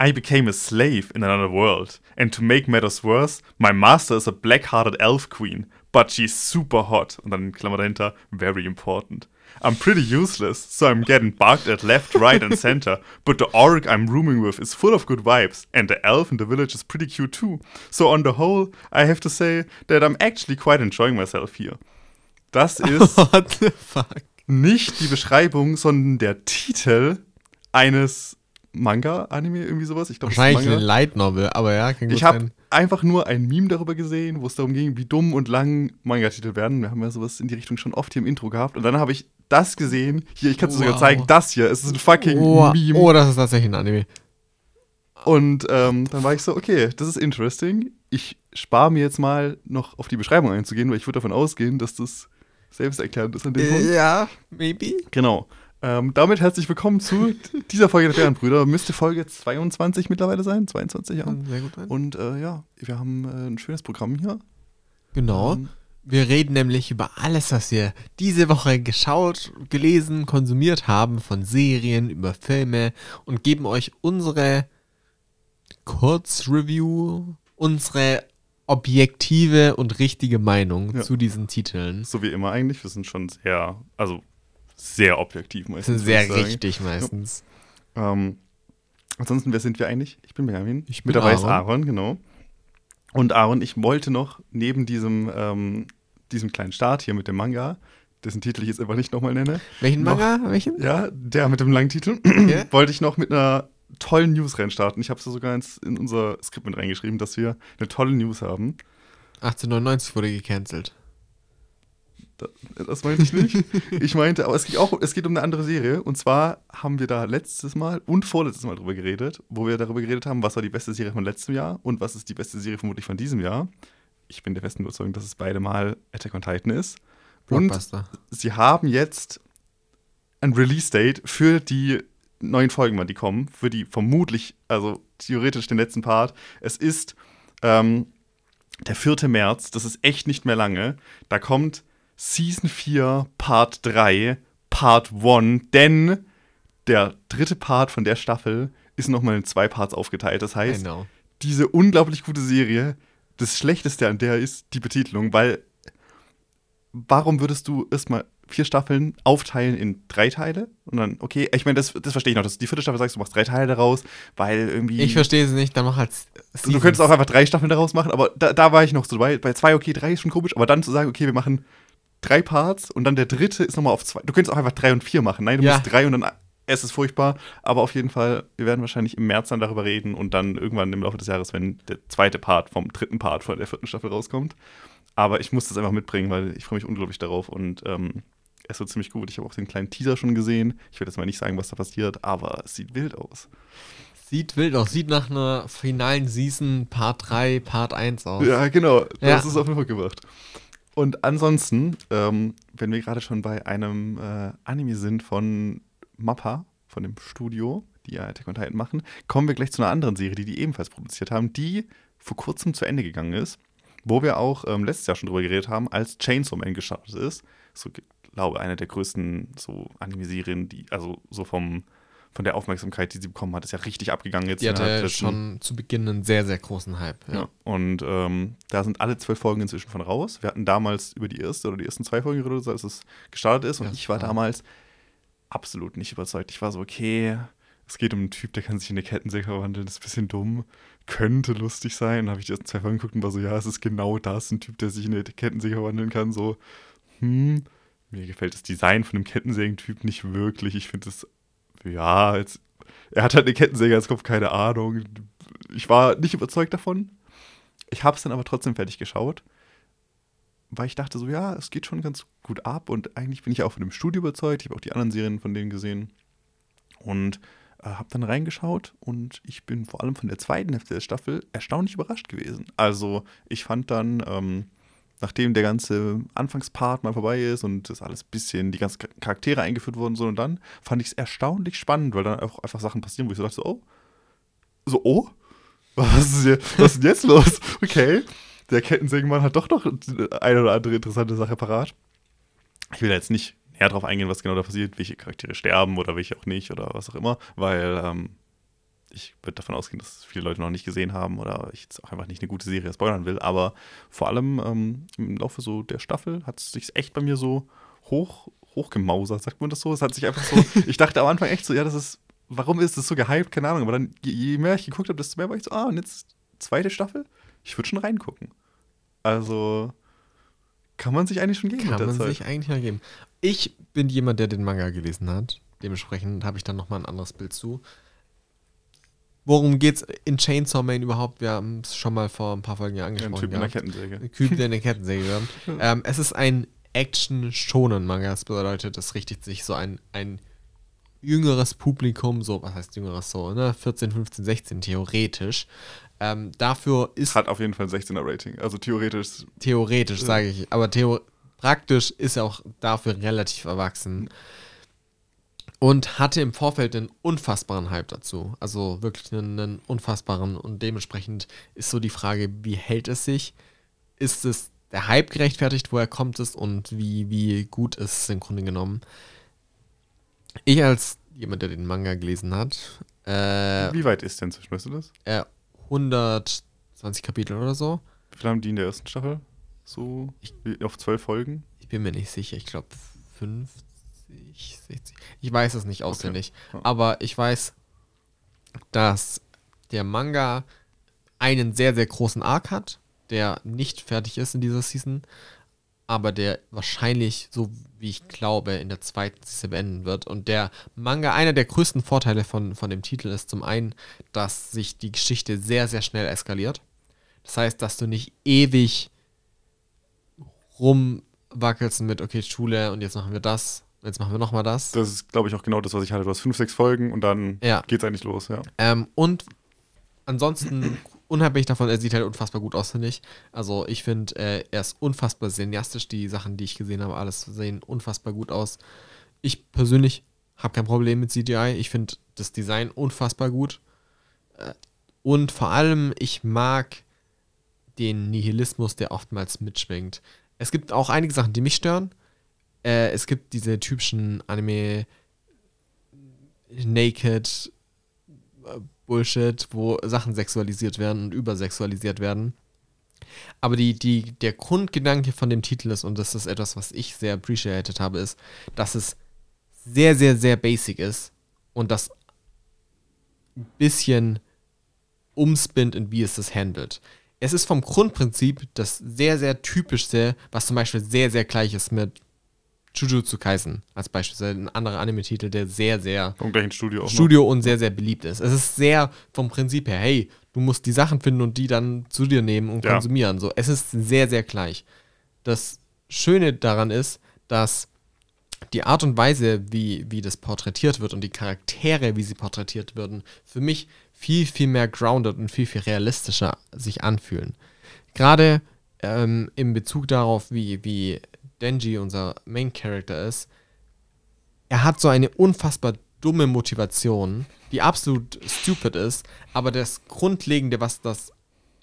I became a slave in another world, and to make matters worse, my master is a black-hearted elf queen, but she's super hot. Dann in Klammer dahinter, very important. I'm pretty useless, so I'm getting bugged at left, right, and center. But the orc I'm rooming with is full of good vibes, and the elf in the village is pretty cute too. So on the whole, I have to say that I'm actually quite enjoying myself here. Das ist What the fuck? nicht die Beschreibung, sondern der Titel eines Manga, Anime, irgendwie sowas. Ich glaube, Wahrscheinlich eine Light Novel, aber ja, kann gut Ich habe einfach nur ein Meme darüber gesehen, wo es darum ging, wie dumm und lang Manga-Titel werden. Wir haben ja sowas in die Richtung schon oft hier im Intro gehabt. Und dann habe ich das gesehen. Hier, ich kann es dir sogar Wow. zeigen. Das hier, es ist ein fucking Oh, Meme. oh, das ist tatsächlich ein Anime. Und ähm, dann war ich so, okay, das ist interesting. Ich spare mir jetzt mal noch auf die Beschreibung einzugehen, weil ich würde davon ausgehen, dass das selbsterklärend ist an dem Punkt. Ja, maybe. Genau. Ähm, damit herzlich willkommen zu dieser Folge der Bärenbrüder. Müsste Folge 22 mittlerweile sein, 22 ja. Sehr gut sein. Und äh, ja, wir haben äh, ein schönes Programm hier. Genau. Ähm, Wir reden nämlich über alles, was wir diese Woche geschaut, gelesen, konsumiert haben, von Serien über Filme und geben euch unsere Kurzreview, unsere objektive und richtige Meinung Ja. zu diesen Titeln. so wie immer eigentlich. Wir sind schon sehr, also sehr objektiv meistens. sind sehr richtig meistens. Ähm, ansonsten, wer sind wir eigentlich? Ich bin Benjamin. Ich bin Mit dabei ist Aaron. Aaron, genau. Und Aaron, ich wollte noch neben diesem, ähm, diesem kleinen Start hier mit dem Manga, dessen Titel ich jetzt einfach nicht nochmal nenne, Welchen Noch- Manga? Welchen? ja, der mit dem langen Titel, Okay. wollte ich noch mit einer tollen News reinstarten. Ich habe es sogar ins, in unser Skript mit reingeschrieben, dass wir eine tolle News haben. 1899 wurde gecancelt. Da, das meinte ich nicht. ich meinte, aber es geht auch, es geht um eine andere Serie. Und zwar haben wir da letztes Mal und vorletztes Mal drüber geredet, wo wir darüber geredet haben, was war die beste Serie von letztem Jahr und was ist die beste Serie vermutlich von diesem Jahr. Ich bin der festen Überzeugung, dass es beide Mal Attack on Titan ist. Und sie haben jetzt ein Release-Date für die neuen Folgen, die kommen, für die vermutlich, also theoretisch den letzten Part. Es ist ähm, der 4. März, das ist echt nicht mehr lange. Da kommt Season 4, Part 3, Part 1, denn der dritte Part von der Staffel ist nochmal in zwei Parts aufgeteilt. Das heißt, diese unglaublich gute Serie, das Schlechteste an der ist die Betitelung, weil warum würdest du erstmal vier Staffeln aufteilen in drei Teile? Und dann, okay, ich meine, das, das verstehe ich noch. Das, die vierte Staffel sagst du, machst drei Teile daraus, weil irgendwie. Ich verstehe es nicht, dann mach halt Du könntest auch einfach drei Staffeln daraus machen, aber da, da war ich noch so dabei. Bei zwei, okay, drei ist schon komisch, aber dann zu sagen, okay, wir machen drei Parts und dann der dritte ist nochmal auf zwei. Du könntest auch einfach drei und vier machen. Nein, du Ja. musst drei und dann. Es ist furchtbar, aber auf jeden Fall, wir werden wahrscheinlich im März dann darüber reden und dann irgendwann im Laufe des Jahres, wenn der zweite Part vom dritten Part von der vierten Staffel rauskommt. Aber ich muss das einfach mitbringen, weil ich freue mich unglaublich darauf und ähm, es wird ziemlich gut. Ich habe auch den kleinen Teaser schon gesehen. Ich werde jetzt mal nicht sagen, was da passiert, aber es sieht wild aus. Sieht wild aus, sieht nach einer finalen Season Part 3, Part 1 aus. Ja, genau. Ja. Das ist auf jeden Fall gemacht. Und ansonsten, ähm, wenn wir gerade schon bei einem äh, Anime sind von Mappa, von dem Studio, die ja Attack on Titan machen, kommen wir gleich zu einer anderen Serie, die die ebenfalls produziert haben, die vor kurzem zu Ende gegangen ist, wo wir auch ähm, letztes Jahr schon drüber geredet haben, als Chainsaw Man gestartet ist. So, glaube eine der größten so Anime-Serien, die, also so vom, von der Aufmerksamkeit, die sie bekommen hat, ist ja richtig abgegangen jetzt. Die hatte schon zu Beginn einen sehr, sehr großen Hype. Ja. ja. Und ähm, da sind alle zwölf Folgen inzwischen von raus. Wir hatten damals über die erste oder die ersten zwei Folgen geredet, als es gestartet ist. Und Ja, ich war klar. damals absolut nicht überzeugt. Ich war so, okay, es geht um einen Typ, der kann sich in eine Kettensäge verwandeln, das ist ein bisschen dumm, könnte lustig sein. Dann habe ich die ersten zwei Folgen geguckt und war so, ja, es ist genau das, ein Typ, der sich in eine Kettensäge verwandeln kann. So, hm, mir gefällt das Design von dem Kettensägentyp nicht wirklich. Ich finde es, ja, jetzt, er hat halt eine Kettensäge als Kopf, keine Ahnung. Ich war nicht überzeugt davon. Ich habe es dann aber trotzdem fertig geschaut, weil ich dachte so, ja, es geht schon ganz gut ab und eigentlich bin ich auch von dem Studio überzeugt. Ich habe auch die anderen Serien von denen gesehen und äh, habe dann reingeschaut und ich bin vor allem von der zweiten Hälfte der Staffel erstaunlich überrascht gewesen. Also ich fand dann, ähm, nachdem der ganze Anfangspart mal vorbei ist und das alles bisschen, die ganzen Charaktere eingeführt wurden, so und dann, fand ich es erstaunlich spannend, weil dann auch einfach Sachen passieren, wo ich so dachte, so, oh, so, oh, was ist, hier, was ist denn jetzt los? Okay, der Kettensägenmann hat doch noch eine oder andere interessante Sache parat. Ich will da jetzt nicht näher drauf eingehen, was genau da passiert, welche Charaktere sterben oder welche auch nicht oder was auch immer, weil ähm, ich würde davon ausgehen, dass viele Leute noch nicht gesehen haben oder ich jetzt auch einfach nicht eine gute Serie spoilern will. Aber vor allem ähm, im Laufe so der Staffel hat es sich echt bei mir so hoch, hochgemausert, sagt man das so? Es hat sich einfach so, ich dachte am Anfang echt so, ja, das ist, warum ist das so gehypt? Keine Ahnung. Aber dann, je, je mehr ich geguckt habe, desto mehr war ich so, ah, und jetzt zweite Staffel? Ich würde schon reingucken. Also kann man sich eigentlich schon geben. Kann man Zeit. sich eigentlich noch geben. Ich bin jemand, der den Manga gelesen hat. Dementsprechend habe ich dann nochmal ein anderes Bild zu. Worum geht's in Chainsaw Man überhaupt? Wir haben es schon mal vor ein paar Folgen ja angesprochen. Ein Typ in der Kettensäge. Ein Typ, der eine Kettensäge wird. ähm, es ist ein Action-Shonen-Manga. Das bedeutet, es richtet sich so ein, ein jüngeres Publikum, so, was heißt jüngeres so, ne? 14, 15, 16 theoretisch. Ähm, dafür ist. Hat auf jeden Fall ein 16er Rating. Also theoretisch. Theoretisch, sage ich. Aber theo praktisch ist er auch dafür relativ erwachsen. Und hatte im Vorfeld einen unfassbaren Hype dazu. Also wirklich einen, einen unfassbaren. Und dementsprechend ist so die Frage, wie hält es sich? Ist es der Hype gerechtfertigt, woher kommt es und wie, wie gut ist es im Grunde genommen? Ich als jemand, der den Manga gelesen hat. Äh, wie weit ist denn zwischen, weißt du das? Äh, 120 Kapitel oder so. Wie viel haben die in der ersten Staffel? So ich, auf zwölf Folgen? Ich bin mir nicht sicher. Ich glaube 50, 60. Ich weiß es nicht auswendig. Okay. Ja. Aber ich weiß, dass der Manga einen sehr, sehr großen Arc hat, der nicht fertig ist in dieser Season, aber der wahrscheinlich, so wie ich glaube, in der zweiten Season beenden wird. Und der Manga, einer der größten Vorteile von, von dem Titel ist zum einen, dass sich die Geschichte sehr, sehr schnell eskaliert. Das heißt, dass du nicht ewig rumwackelst mit, okay, Schule und jetzt machen wir das, jetzt machen wir nochmal das. Das ist, glaube ich, auch genau das, was ich hatte. Du hast fünf, sechs Folgen und dann ja. es eigentlich los, ja. Ähm, und ansonsten unabhängig davon, er sieht halt unfassbar gut aus, finde ich. Also ich finde, äh, er ist unfassbar cineastisch. Die Sachen, die ich gesehen habe, alles sehen unfassbar gut aus. Ich persönlich habe kein Problem mit CGI. Ich finde das Design unfassbar gut. Äh, und vor allem, ich mag den Nihilismus, der oftmals mitschwingt. Es gibt auch einige Sachen, die mich stören. Äh, es gibt diese typischen Anime Naked äh, Bullshit, wo Sachen sexualisiert werden und übersexualisiert werden. Aber die, die, der Grundgedanke von dem Titel ist, und das ist etwas, was ich sehr appreciated habe, ist, dass es sehr, sehr, sehr basic ist und das ein bisschen umspinnt in wie es das handelt. Es ist vom Grundprinzip das sehr, sehr typischste, was zum Beispiel sehr, sehr gleich ist mit Jujutsu Kaisen als Beispiel, ein anderer Anime-Titel, der sehr, sehr Vom gleichen Studio, auch Studio und sehr, sehr beliebt ist. Es ist sehr vom Prinzip her, hey, du musst die Sachen finden und die dann zu dir nehmen und ja. konsumieren. So, es ist sehr, sehr gleich. Das Schöne daran ist, dass die Art und Weise, wie, wie das porträtiert wird und die Charaktere, wie sie porträtiert werden, für mich viel, viel mehr grounded und viel, viel realistischer sich anfühlen. Gerade ähm, in Bezug darauf, wie, wie Denji unser Main Character ist, er hat so eine unfassbar dumme Motivation, die absolut stupid ist, aber das Grundlegende, was das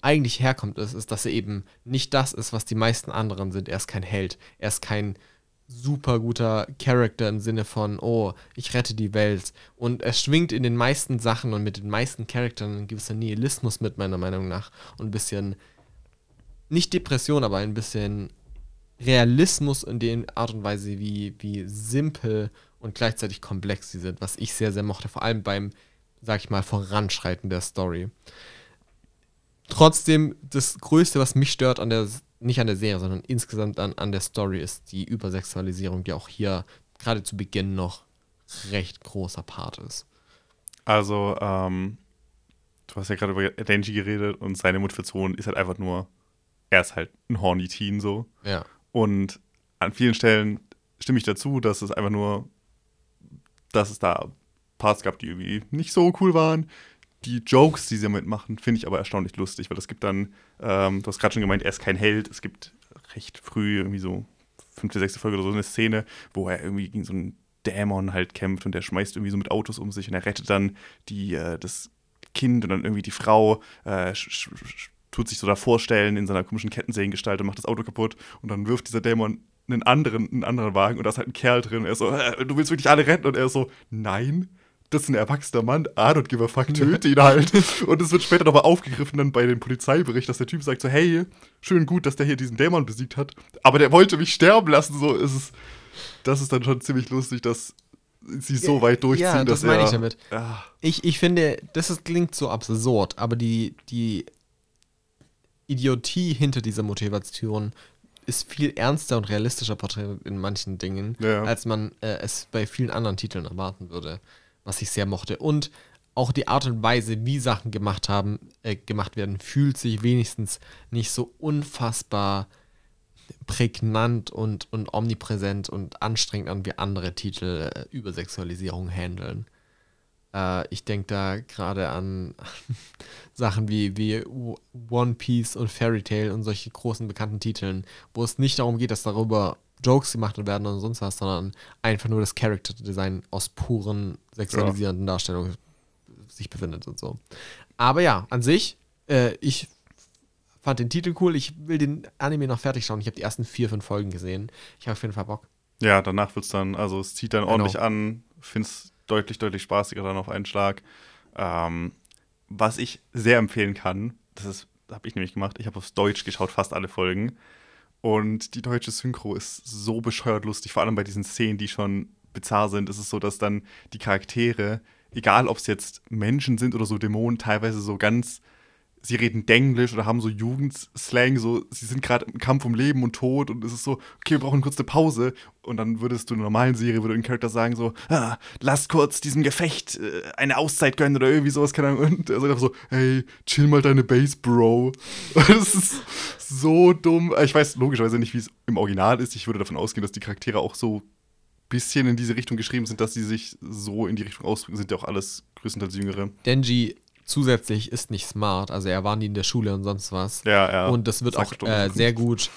eigentlich herkommt, ist, ist, dass er eben nicht das ist, was die meisten anderen sind. Er ist kein Held. Er ist kein super guter Charakter im Sinne von, oh, ich rette die Welt. Und er schwingt in den meisten Sachen und mit den meisten Charakteren ein gewisser Nihilismus mit, meiner Meinung nach. Und ein bisschen, nicht Depression, aber ein bisschen Realismus in der Art und Weise, wie, wie simpel und gleichzeitig komplex sie sind, was ich sehr, sehr mochte, vor allem beim, sag ich mal, Voranschreiten der Story. Trotzdem, das Größte, was mich stört an der, nicht an der Serie, sondern insgesamt an, an der Story, ist die Übersexualisierung, die auch hier gerade zu Beginn noch recht großer Part ist. Also, ähm, du hast ja gerade über Denji geredet und seine Motivation ist halt einfach nur, er ist halt ein horny Teen so. Ja. Und an vielen Stellen stimme ich dazu, dass es einfach nur, dass es da Parts gab, die irgendwie nicht so cool waren. Die Jokes, die sie damit machen, finde ich aber erstaunlich lustig, weil es gibt dann, ähm, du hast gerade schon gemeint, er ist kein Held. Es gibt recht früh, irgendwie so fünfte, sechste Folge oder so, eine Szene, wo er irgendwie gegen so einen Dämon halt kämpft und der schmeißt irgendwie so mit Autos um sich und er rettet dann die, äh, das Kind und dann irgendwie die Frau, äh, tut sich so da vorstellen in seiner komischen Kettensägengestalt und macht das Auto kaputt und dann wirft dieser Dämon einen anderen, einen anderen Wagen und da ist halt ein Kerl drin. Und er so, äh, du willst wirklich alle retten? Und er so, nein. Das ist ein erwachsener Mann, I don't give a fuck, töte ihn halt. und es wird später nochmal aufgegriffen dann bei dem Polizeibericht, dass der Typ sagt so, hey, schön gut, dass der hier diesen Dämon besiegt hat, aber der wollte mich sterben lassen, so ist es. Das ist dann schon ziemlich lustig, dass sie so weit durchziehen, ja, das dass meine er, ich damit. Ja. Ich, ich finde, das ist, klingt so absurd, aber die, die Idiotie hinter dieser Motivation ist viel ernster und realistischer porträtiert in manchen Dingen, ja. als man äh, es bei vielen anderen Titeln erwarten würde, was ich sehr mochte. Und auch die Art und Weise, wie Sachen gemacht haben, äh, gemacht werden, fühlt sich wenigstens nicht so unfassbar prägnant und, und omnipräsent und anstrengend an wie andere Titel äh, über Sexualisierung handeln. Äh, ich denke da gerade an Sachen wie, wie One Piece und Fairy Tail und solche großen bekannten Titeln, wo es nicht darum geht, dass darüber Jokes gemacht werden oder sonst was, sondern einfach nur das Character Design aus puren sexualisierenden ja. Darstellungen sich befindet und so. Aber ja, an sich, äh, ich fand den Titel cool. Ich will den Anime noch fertig schauen. Ich habe die ersten vier, fünf Folgen gesehen. Ich habe auf jeden Fall Bock. Ja, danach wird es dann, also es zieht dann genau. ordentlich an. Finde es deutlich, deutlich spaßiger dann auf einen Schlag. Ähm, was ich sehr empfehlen kann, das habe ich nämlich gemacht. Ich habe aufs Deutsch geschaut, fast alle Folgen. Und die deutsche Synchro ist so bescheuert lustig, vor allem bei diesen Szenen, die schon bizarr sind. Ist es so, dass dann die Charaktere, egal ob es jetzt Menschen sind oder so Dämonen, teilweise so ganz sie reden Denglisch oder haben so Jugendslang, so sie sind gerade im Kampf um Leben und Tod und es ist so, okay, wir brauchen kurz eine Pause und dann würdest du in einer normalen Serie, würde ein Charakter sagen so, ah, lass kurz diesem Gefecht äh, eine Auszeit gönnen oder irgendwie sowas, keine Ahnung und er sagt einfach so, hey, chill mal deine Base, Bro. das ist so dumm. Ich weiß logischerweise nicht, wie es im Original ist. Ich würde davon ausgehen, dass die Charaktere auch so bisschen in diese Richtung geschrieben sind, dass sie sich so in die Richtung ausdrücken, sind ja auch alles größtenteils Jüngere. Denji zusätzlich ist nicht smart. Also er war nie in der Schule und sonst was. Ja, ja. Und das wird auch äh, sehr gut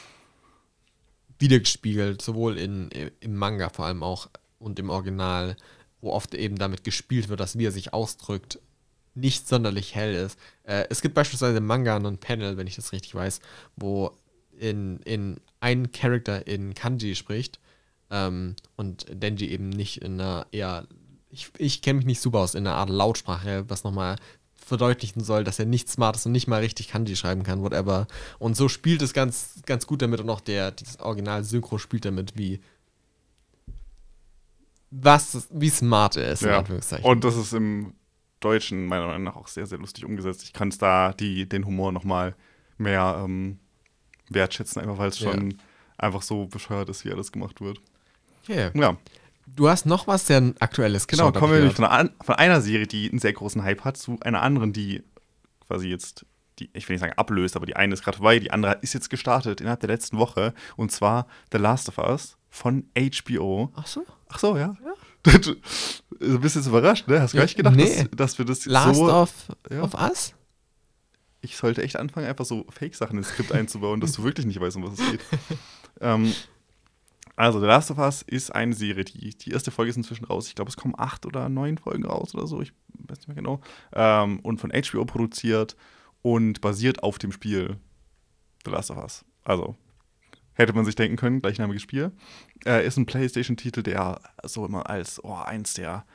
wiedergespiegelt, sowohl in, im Manga vor allem auch und im Original, wo oft eben damit gespielt wird, dass wie er sich ausdrückt, nicht sonderlich hell ist. Äh, es gibt beispielsweise im Manga ein Panel, wenn ich das richtig weiß, wo in, in ein Charakter in Kanji spricht ähm, und Denji eben nicht in einer eher ich, ich kenne mich nicht super aus in einer Art Lautsprache, was nochmal verdeutlichen soll, dass er nicht smart ist und nicht mal richtig Kanji schreiben kann, whatever. Und so spielt es ganz, ganz gut damit und auch der, dieses Original-Synchro spielt damit, wie was, wie smart er ist, ja. in Anführungszeichen. Und das ist im Deutschen meiner Meinung nach auch sehr, sehr lustig umgesetzt. Ich kann es da die, den Humor nochmal mehr ähm, wertschätzen, einfach weil es schon ja. einfach so bescheuert ist, wie alles gemacht wird. Okay. Ja. Du hast noch was sehr Aktuelles Genau, kommen wir nämlich von, einer, von einer Serie, die einen sehr großen Hype hat, zu einer anderen, die quasi jetzt, die, ich will nicht sagen ablöst, aber die eine ist gerade vorbei, die andere ist jetzt gestartet innerhalb der letzten Woche. Und zwar The Last of Us von HBO. Ach so? Ach so, ja. ja. Du, du bist jetzt überrascht, ne? Hast du gar nicht gedacht, nee. dass, dass, wir das Last so. Last of, ja. of Us? Ich sollte echt anfangen, einfach so Fake-Sachen ins Skript einzubauen, dass du wirklich nicht weißt, um was es geht. ähm, also, The Last of Us ist eine Serie, die, die erste Folge ist inzwischen raus. Ich glaube, es kommen acht oder neun Folgen raus oder so, ich weiß nicht mehr genau. Ähm, und von HBO produziert und basiert auf dem Spiel The Last of Us. Also, hätte man sich denken können, gleichnamiges Spiel. Äh, ist ein PlayStation-Titel, der so immer als oh, eins der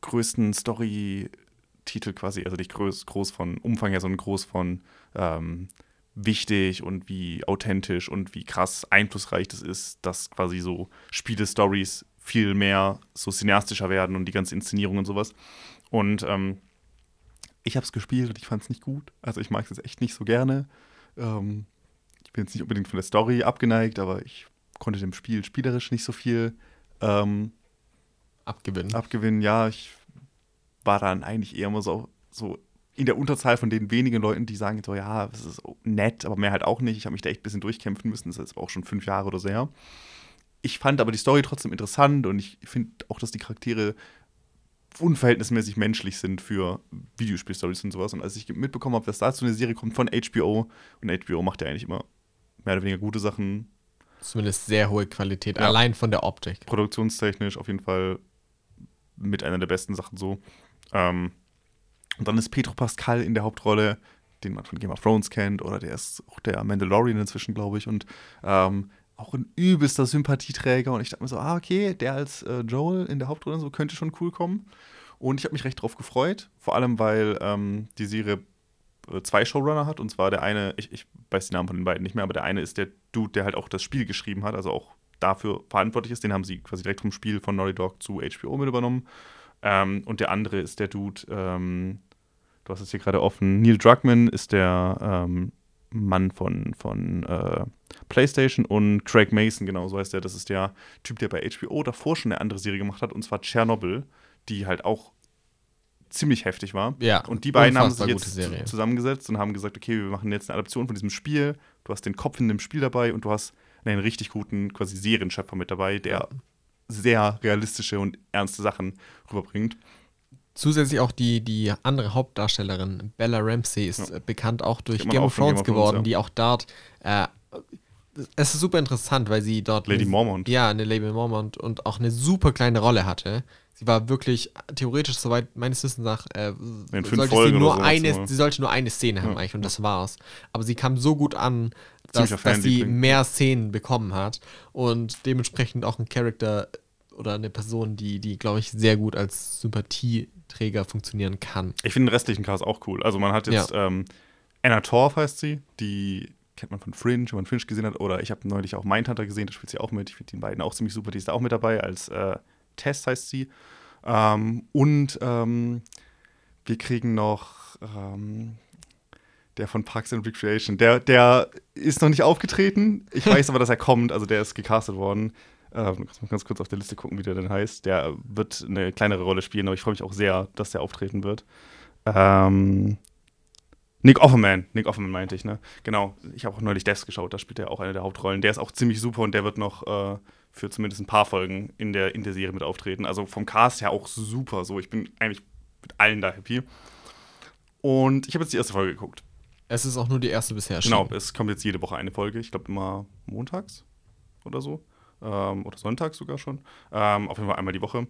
größten Story-Titel quasi, also nicht groß, groß von Umfang her, sondern groß von ähm, wichtig und wie authentisch und wie krass einflussreich das ist, dass quasi so Spiele-Stories viel mehr so cineastischer werden und die ganze Inszenierung und sowas. Und ähm, ich habe es gespielt und ich fand es nicht gut. Also ich mag es jetzt echt nicht so gerne. Ähm, ich bin jetzt nicht unbedingt von der Story abgeneigt, aber ich konnte dem Spiel spielerisch nicht so viel ähm, abgewinnen. Abgewinnen, ja. Ich war dann eigentlich eher immer so, so in der Unterzahl von den wenigen Leuten, die sagen so, ja, das ist nett, aber mehr halt auch nicht. Ich habe mich da echt ein bisschen durchkämpfen müssen. Das ist jetzt auch schon fünf Jahre oder so her. Ich fand aber die Story trotzdem interessant und ich finde auch, dass die Charaktere unverhältnismäßig menschlich sind für Videospielstories und sowas. Und als ich mitbekommen habe, dass dazu eine Serie kommt von HBO, und HBO macht ja eigentlich immer mehr oder weniger gute Sachen. Zumindest sehr hohe Qualität, ja. allein von der Optik. Produktionstechnisch auf jeden Fall mit einer der besten Sachen so. Ähm, und dann ist Pedro Pascal in der Hauptrolle, den man von Game of Thrones kennt, oder der ist auch der Mandalorian inzwischen, glaube ich. Und ähm, auch ein übelster Sympathieträger. Und ich dachte mir so, ah, okay, der als äh, Joel in der Hauptrolle so könnte schon cool kommen. Und ich habe mich recht drauf gefreut. Vor allem, weil ähm, die Serie äh, zwei Showrunner hat. Und zwar der eine, ich, ich weiß die Namen von den beiden nicht mehr, aber der eine ist der Dude, der halt auch das Spiel geschrieben hat, also auch dafür verantwortlich ist. Den haben sie quasi direkt vom Spiel von Naughty Dog zu HBO mit übernommen. Ähm, und der andere ist der Dude, ähm, du hast es hier gerade offen, Neil Druckmann ist der ähm, Mann von, von äh, PlayStation und Craig Mason, genau so heißt der. Das ist der Typ, der bei HBO davor schon eine andere Serie gemacht hat, und zwar Chernobyl, die halt auch ziemlich heftig war. Ja. Und die beiden haben sich jetzt zusammengesetzt und haben gesagt, okay, wir machen jetzt eine Adaption von diesem Spiel. Du hast den Kopf in dem Spiel dabei und du hast einen richtig guten quasi Serienschöpfer mit dabei, der ja. sehr realistische und ernste Sachen rüberbringt. Zusätzlich auch die, die andere Hauptdarstellerin, Bella Ramsey, ist ja. bekannt auch durch Game of, Thrones geworden, ja. die auch dort. Äh, es ist super interessant, weil sie dort. Lady Mormont. Ja, eine Lady Mormont und auch eine super kleine Rolle hatte. Sie war wirklich theoretisch, soweit meines Wissens nach, äh, sollte sie, nur eine, so. sie sollte nur eine Szene haben ja. eigentlich und das war's. Aber sie kam so gut an, dass, dass sie mehr Szenen bekommen hat und dementsprechend auch ein Charakter oder eine Person, die, die glaube ich, sehr gut als Sympathieträger funktionieren kann. Ich finde den restlichen Cast auch cool. Also man hat jetzt ja. ähm, Anna Torf heißt sie, die kennt man von Fringe, wenn man Fringe gesehen hat. Oder ich habe neulich auch Mindhunter gesehen, da spielt sie auch mit. Ich finde den beiden auch ziemlich super. Die ist da auch mit dabei als äh, Test heißt sie. Ähm, und ähm, wir kriegen noch ähm, der von Parks and Recreation. Der, der ist noch nicht aufgetreten. Ich weiß aber, dass er kommt. Also der ist gecastet worden. Ähm, ganz kurz auf der Liste gucken, wie der denn heißt. Der wird eine kleinere Rolle spielen, aber ich freue mich auch sehr, dass der auftreten wird. Ähm, Nick Offerman, Nick Offerman meinte ich, ne? Genau, ich habe auch neulich Death geschaut, da spielt er auch eine der Hauptrollen. Der ist auch ziemlich super und der wird noch äh, für zumindest ein paar Folgen in der, in der Serie mit auftreten. Also vom Cast her auch super so. Ich bin eigentlich mit allen da happy. Und ich habe jetzt die erste Folge geguckt. Es ist auch nur die erste bisher. Genau, es kommt jetzt jede Woche eine Folge. Ich glaube immer montags oder so. Ähm, oder sonntags sogar schon. Ähm, auf jeden Fall einmal die Woche.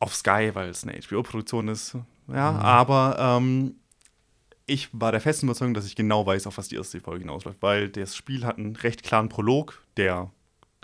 Auf Sky, weil es eine HBO-Produktion ist. Ja, mhm. aber ähm, ich war der festen Überzeugung, dass ich genau weiß, auf was die erste Folge hinausläuft, weil das Spiel hat einen recht klaren Prolog, der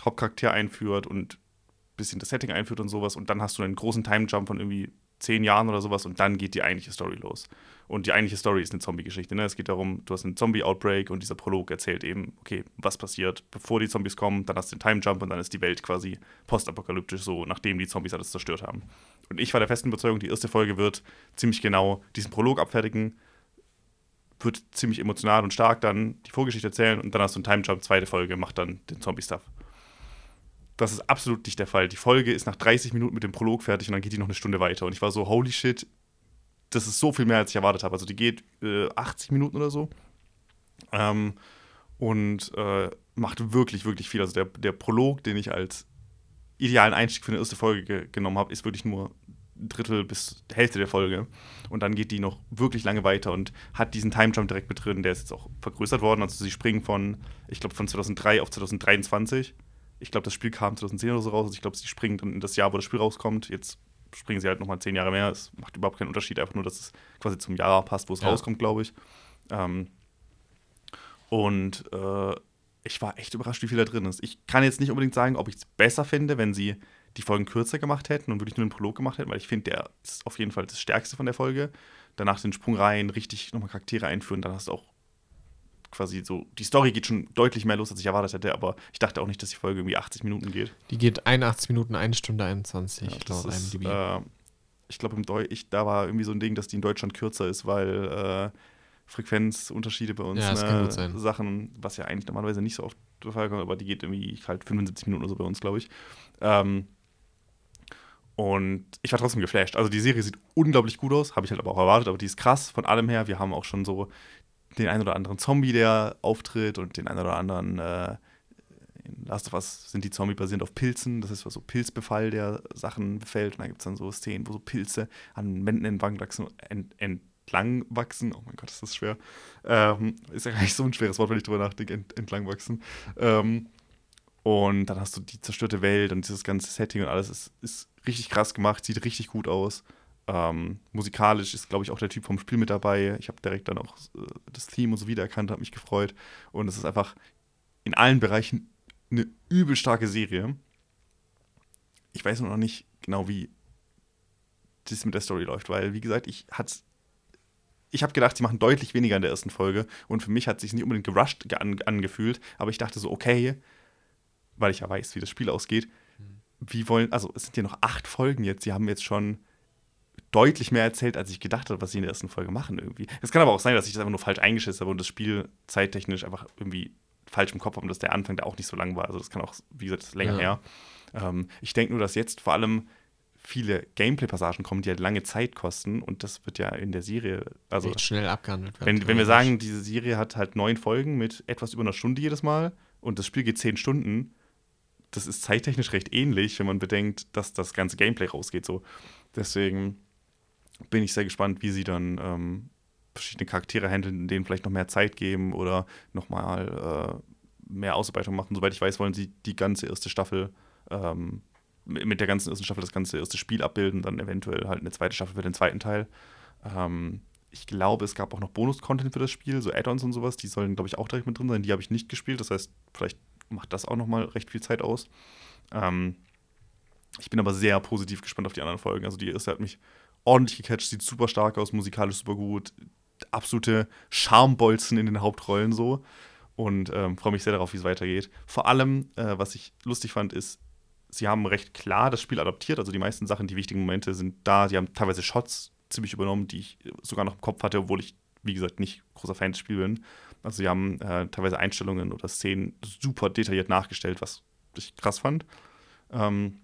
Hauptcharakter einführt und ein bisschen das Setting einführt und sowas. Und dann hast du einen großen Time-Jump von irgendwie zehn Jahren oder sowas und dann geht die eigentliche Story los. Und die eigentliche Story ist eine Zombie-Geschichte. Ne? Es geht darum, du hast einen Zombie-Outbreak und dieser Prolog erzählt eben, okay, was passiert, bevor die Zombies kommen, dann hast du den Time-Jump und dann ist die Welt quasi postapokalyptisch, so nachdem die Zombies alles zerstört haben. Und ich war der festen Überzeugung, die erste Folge wird ziemlich genau diesen Prolog abfertigen, wird ziemlich emotional und stark dann die Vorgeschichte erzählen und dann hast du einen Time-Jump, zweite Folge, macht dann den Zombie-Stuff. Das ist absolut nicht der Fall. Die Folge ist nach 30 Minuten mit dem Prolog fertig und dann geht die noch eine Stunde weiter. Und ich war so, holy shit, das ist so viel mehr, als ich erwartet habe. Also die geht äh, 80 Minuten oder so. Ähm, und äh, macht wirklich, wirklich viel. Also der, der Prolog, den ich als idealen Einstieg für eine erste Folge ge genommen habe, ist wirklich nur ein Drittel bis Hälfte der Folge. Und dann geht die noch wirklich lange weiter und hat diesen Time Jump direkt mit drin. Der ist jetzt auch vergrößert worden. Also sie springen von, ich glaube, von 2003 auf 2023. Ich glaube, das Spiel kam 2010 oder so raus. Also ich glaube, sie springen dann in das Jahr, wo das Spiel rauskommt. Jetzt springen sie halt nochmal zehn Jahre mehr. Es macht überhaupt keinen Unterschied, einfach nur, dass es quasi zum Jahr passt, wo es ja. rauskommt, glaube ich. Ähm, und äh, ich war echt überrascht, wie viel da drin ist. Ich kann jetzt nicht unbedingt sagen, ob ich es besser finde, wenn sie die Folgen kürzer gemacht hätten und wirklich nur einen Prolog gemacht hätten, weil ich finde, der ist auf jeden Fall das Stärkste von der Folge. Danach den Sprung rein, richtig nochmal Charaktere einführen, dann hast du auch quasi so, die Story geht schon deutlich mehr los, als ich erwartet hätte, aber ich dachte auch nicht, dass die Folge irgendwie 80 Minuten geht. Die geht 81 Minuten, 1 Stunde 21, ja, laut ist, IMDb. Äh, ich glaube, da war irgendwie so ein Ding, dass die in Deutschland kürzer ist, weil äh, Frequenzunterschiede bei uns, ja, ne, Sachen, was ja eigentlich normalerweise nicht so oft der Fall kommt, aber die geht irgendwie halt 75 Minuten oder so bei uns, glaube ich. Ähm, und ich war trotzdem geflasht. Also die Serie sieht unglaublich gut aus, habe ich halt aber auch erwartet, aber die ist krass von allem her. Wir haben auch schon so den einen oder anderen Zombie, der auftritt und den einen oder anderen äh, in Last of Us sind die Zombie basierend auf Pilzen. Das ist so Pilzbefall, der Sachen befällt. Und da gibt es dann so Szenen, wo so Pilze an Wänden entlang wachsen, ent, entlang wachsen. Oh mein Gott, ist das schwer. Ähm, ist ja gar nicht so ein schweres Wort, wenn ich drüber nachdenke, ent, entlang wachsen. Ähm, und dann hast du die zerstörte Welt und dieses ganze Setting und alles ist, ist richtig krass gemacht, sieht richtig gut aus. Ähm, musikalisch ist, glaube ich, auch der Typ vom Spiel mit dabei. Ich habe direkt dann auch äh, das Theme und so wiedererkannt, habe mich gefreut. Und es ist einfach in allen Bereichen eine übel starke Serie. Ich weiß noch nicht genau, wie das mit der Story läuft, weil, wie gesagt, ich hat's ich habe gedacht, sie machen deutlich weniger in der ersten Folge und für mich hat es sich nicht unbedingt gerusht an, angefühlt, aber ich dachte so, okay, weil ich ja weiß, wie das Spiel ausgeht, wie wollen, also es sind ja noch acht Folgen jetzt, sie haben jetzt schon deutlich mehr erzählt, als ich gedacht habe, was sie in der ersten Folge machen irgendwie. Es kann aber auch sein, dass ich das einfach nur falsch eingeschissen habe und das Spiel zeittechnisch einfach irgendwie falsch im Kopf habe und dass der Anfang da auch nicht so lang war. Also das kann auch, wie gesagt, länger ja. her. Ähm, ich denke nur, dass jetzt vor allem viele Gameplay-Passagen kommen, die halt lange Zeit kosten und das wird ja in der Serie, also Echt schnell abgehandelt werden. Wenn, wenn wir sagen, diese Serie hat halt neun Folgen mit etwas über einer Stunde jedes Mal und das Spiel geht zehn Stunden, das ist zeittechnisch recht ähnlich, wenn man bedenkt, dass das ganze Gameplay rausgeht. So. Deswegen bin ich sehr gespannt, wie sie dann ähm, verschiedene Charaktere handeln, denen vielleicht noch mehr Zeit geben oder nochmal äh, mehr Ausarbeitung machen. Soweit ich weiß, wollen sie die ganze erste Staffel ähm, mit der ganzen ersten Staffel das ganze erste Spiel abbilden, dann eventuell halt eine zweite Staffel für den zweiten Teil. Ähm, ich glaube, es gab auch noch Bonus-Content für das Spiel, so Add-ons und sowas, die sollen, glaube ich, auch direkt mit drin sein. Die habe ich nicht gespielt, das heißt, vielleicht macht das auch nochmal recht viel Zeit aus. Ähm, ich bin aber sehr positiv gespannt auf die anderen Folgen. Also die erste hat mich ordentlich gecatcht, sieht super stark aus, musikalisch super gut, absolute Charmbolzen in den Hauptrollen so. Und ähm, freue mich sehr darauf, wie es weitergeht. Vor allem, äh, was ich lustig fand, ist, sie haben recht klar das Spiel adaptiert. Also die meisten Sachen, die wichtigen Momente sind da. Sie haben teilweise Shots ziemlich übernommen, die ich sogar noch im Kopf hatte, obwohl ich, wie gesagt, nicht großer Fan des Spiels bin. Also sie haben äh, teilweise Einstellungen oder Szenen super detailliert nachgestellt, was ich krass fand. Ähm,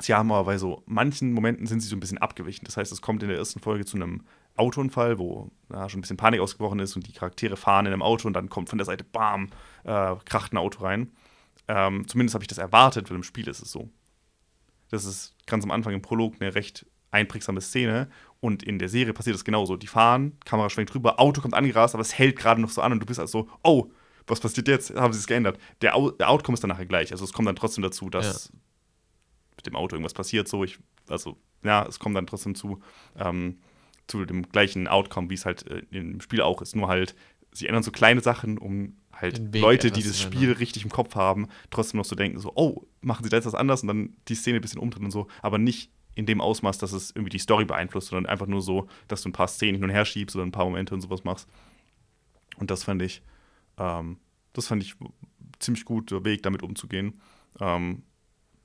sie haben aber bei so manchen Momenten sind sie so ein bisschen abgewichen. Das heißt, es kommt in der ersten Folge zu einem Autounfall, wo ja, schon ein bisschen Panik ausgebrochen ist und die Charaktere fahren in einem Auto und dann kommt von der Seite, bam, äh, kracht ein Auto rein. Ähm, zumindest habe ich das erwartet, weil im Spiel ist es so. Das ist ganz am Anfang im Prolog eine recht einprägsame Szene und in der Serie passiert das genauso. Die fahren, Kamera schwenkt rüber, Auto kommt angerast, aber es hält gerade noch so an und du bist also so, oh, was passiert jetzt? Haben sie es geändert? Der, der Outcome ist dann nachher gleich. Also es kommt dann trotzdem dazu, dass ja. Mit dem Auto irgendwas passiert. So, ich, also ja, es kommt dann trotzdem zu, ähm, zu dem gleichen Outcome, wie es halt äh, im Spiel auch ist. Nur halt, sie ändern so kleine Sachen, um halt Leute, die das Spiel richtig im Kopf haben, trotzdem noch so denken, so, oh, machen sie da jetzt was anders und dann die Szene ein bisschen umdrehen und so, aber nicht in dem Ausmaß, dass es irgendwie die Story beeinflusst, sondern einfach nur so, dass du ein paar Szenen hin und her schiebst oder ein paar Momente und sowas machst. Und das fand ich, ähm, das fand ich ziemlich guter Weg, damit umzugehen. Ähm,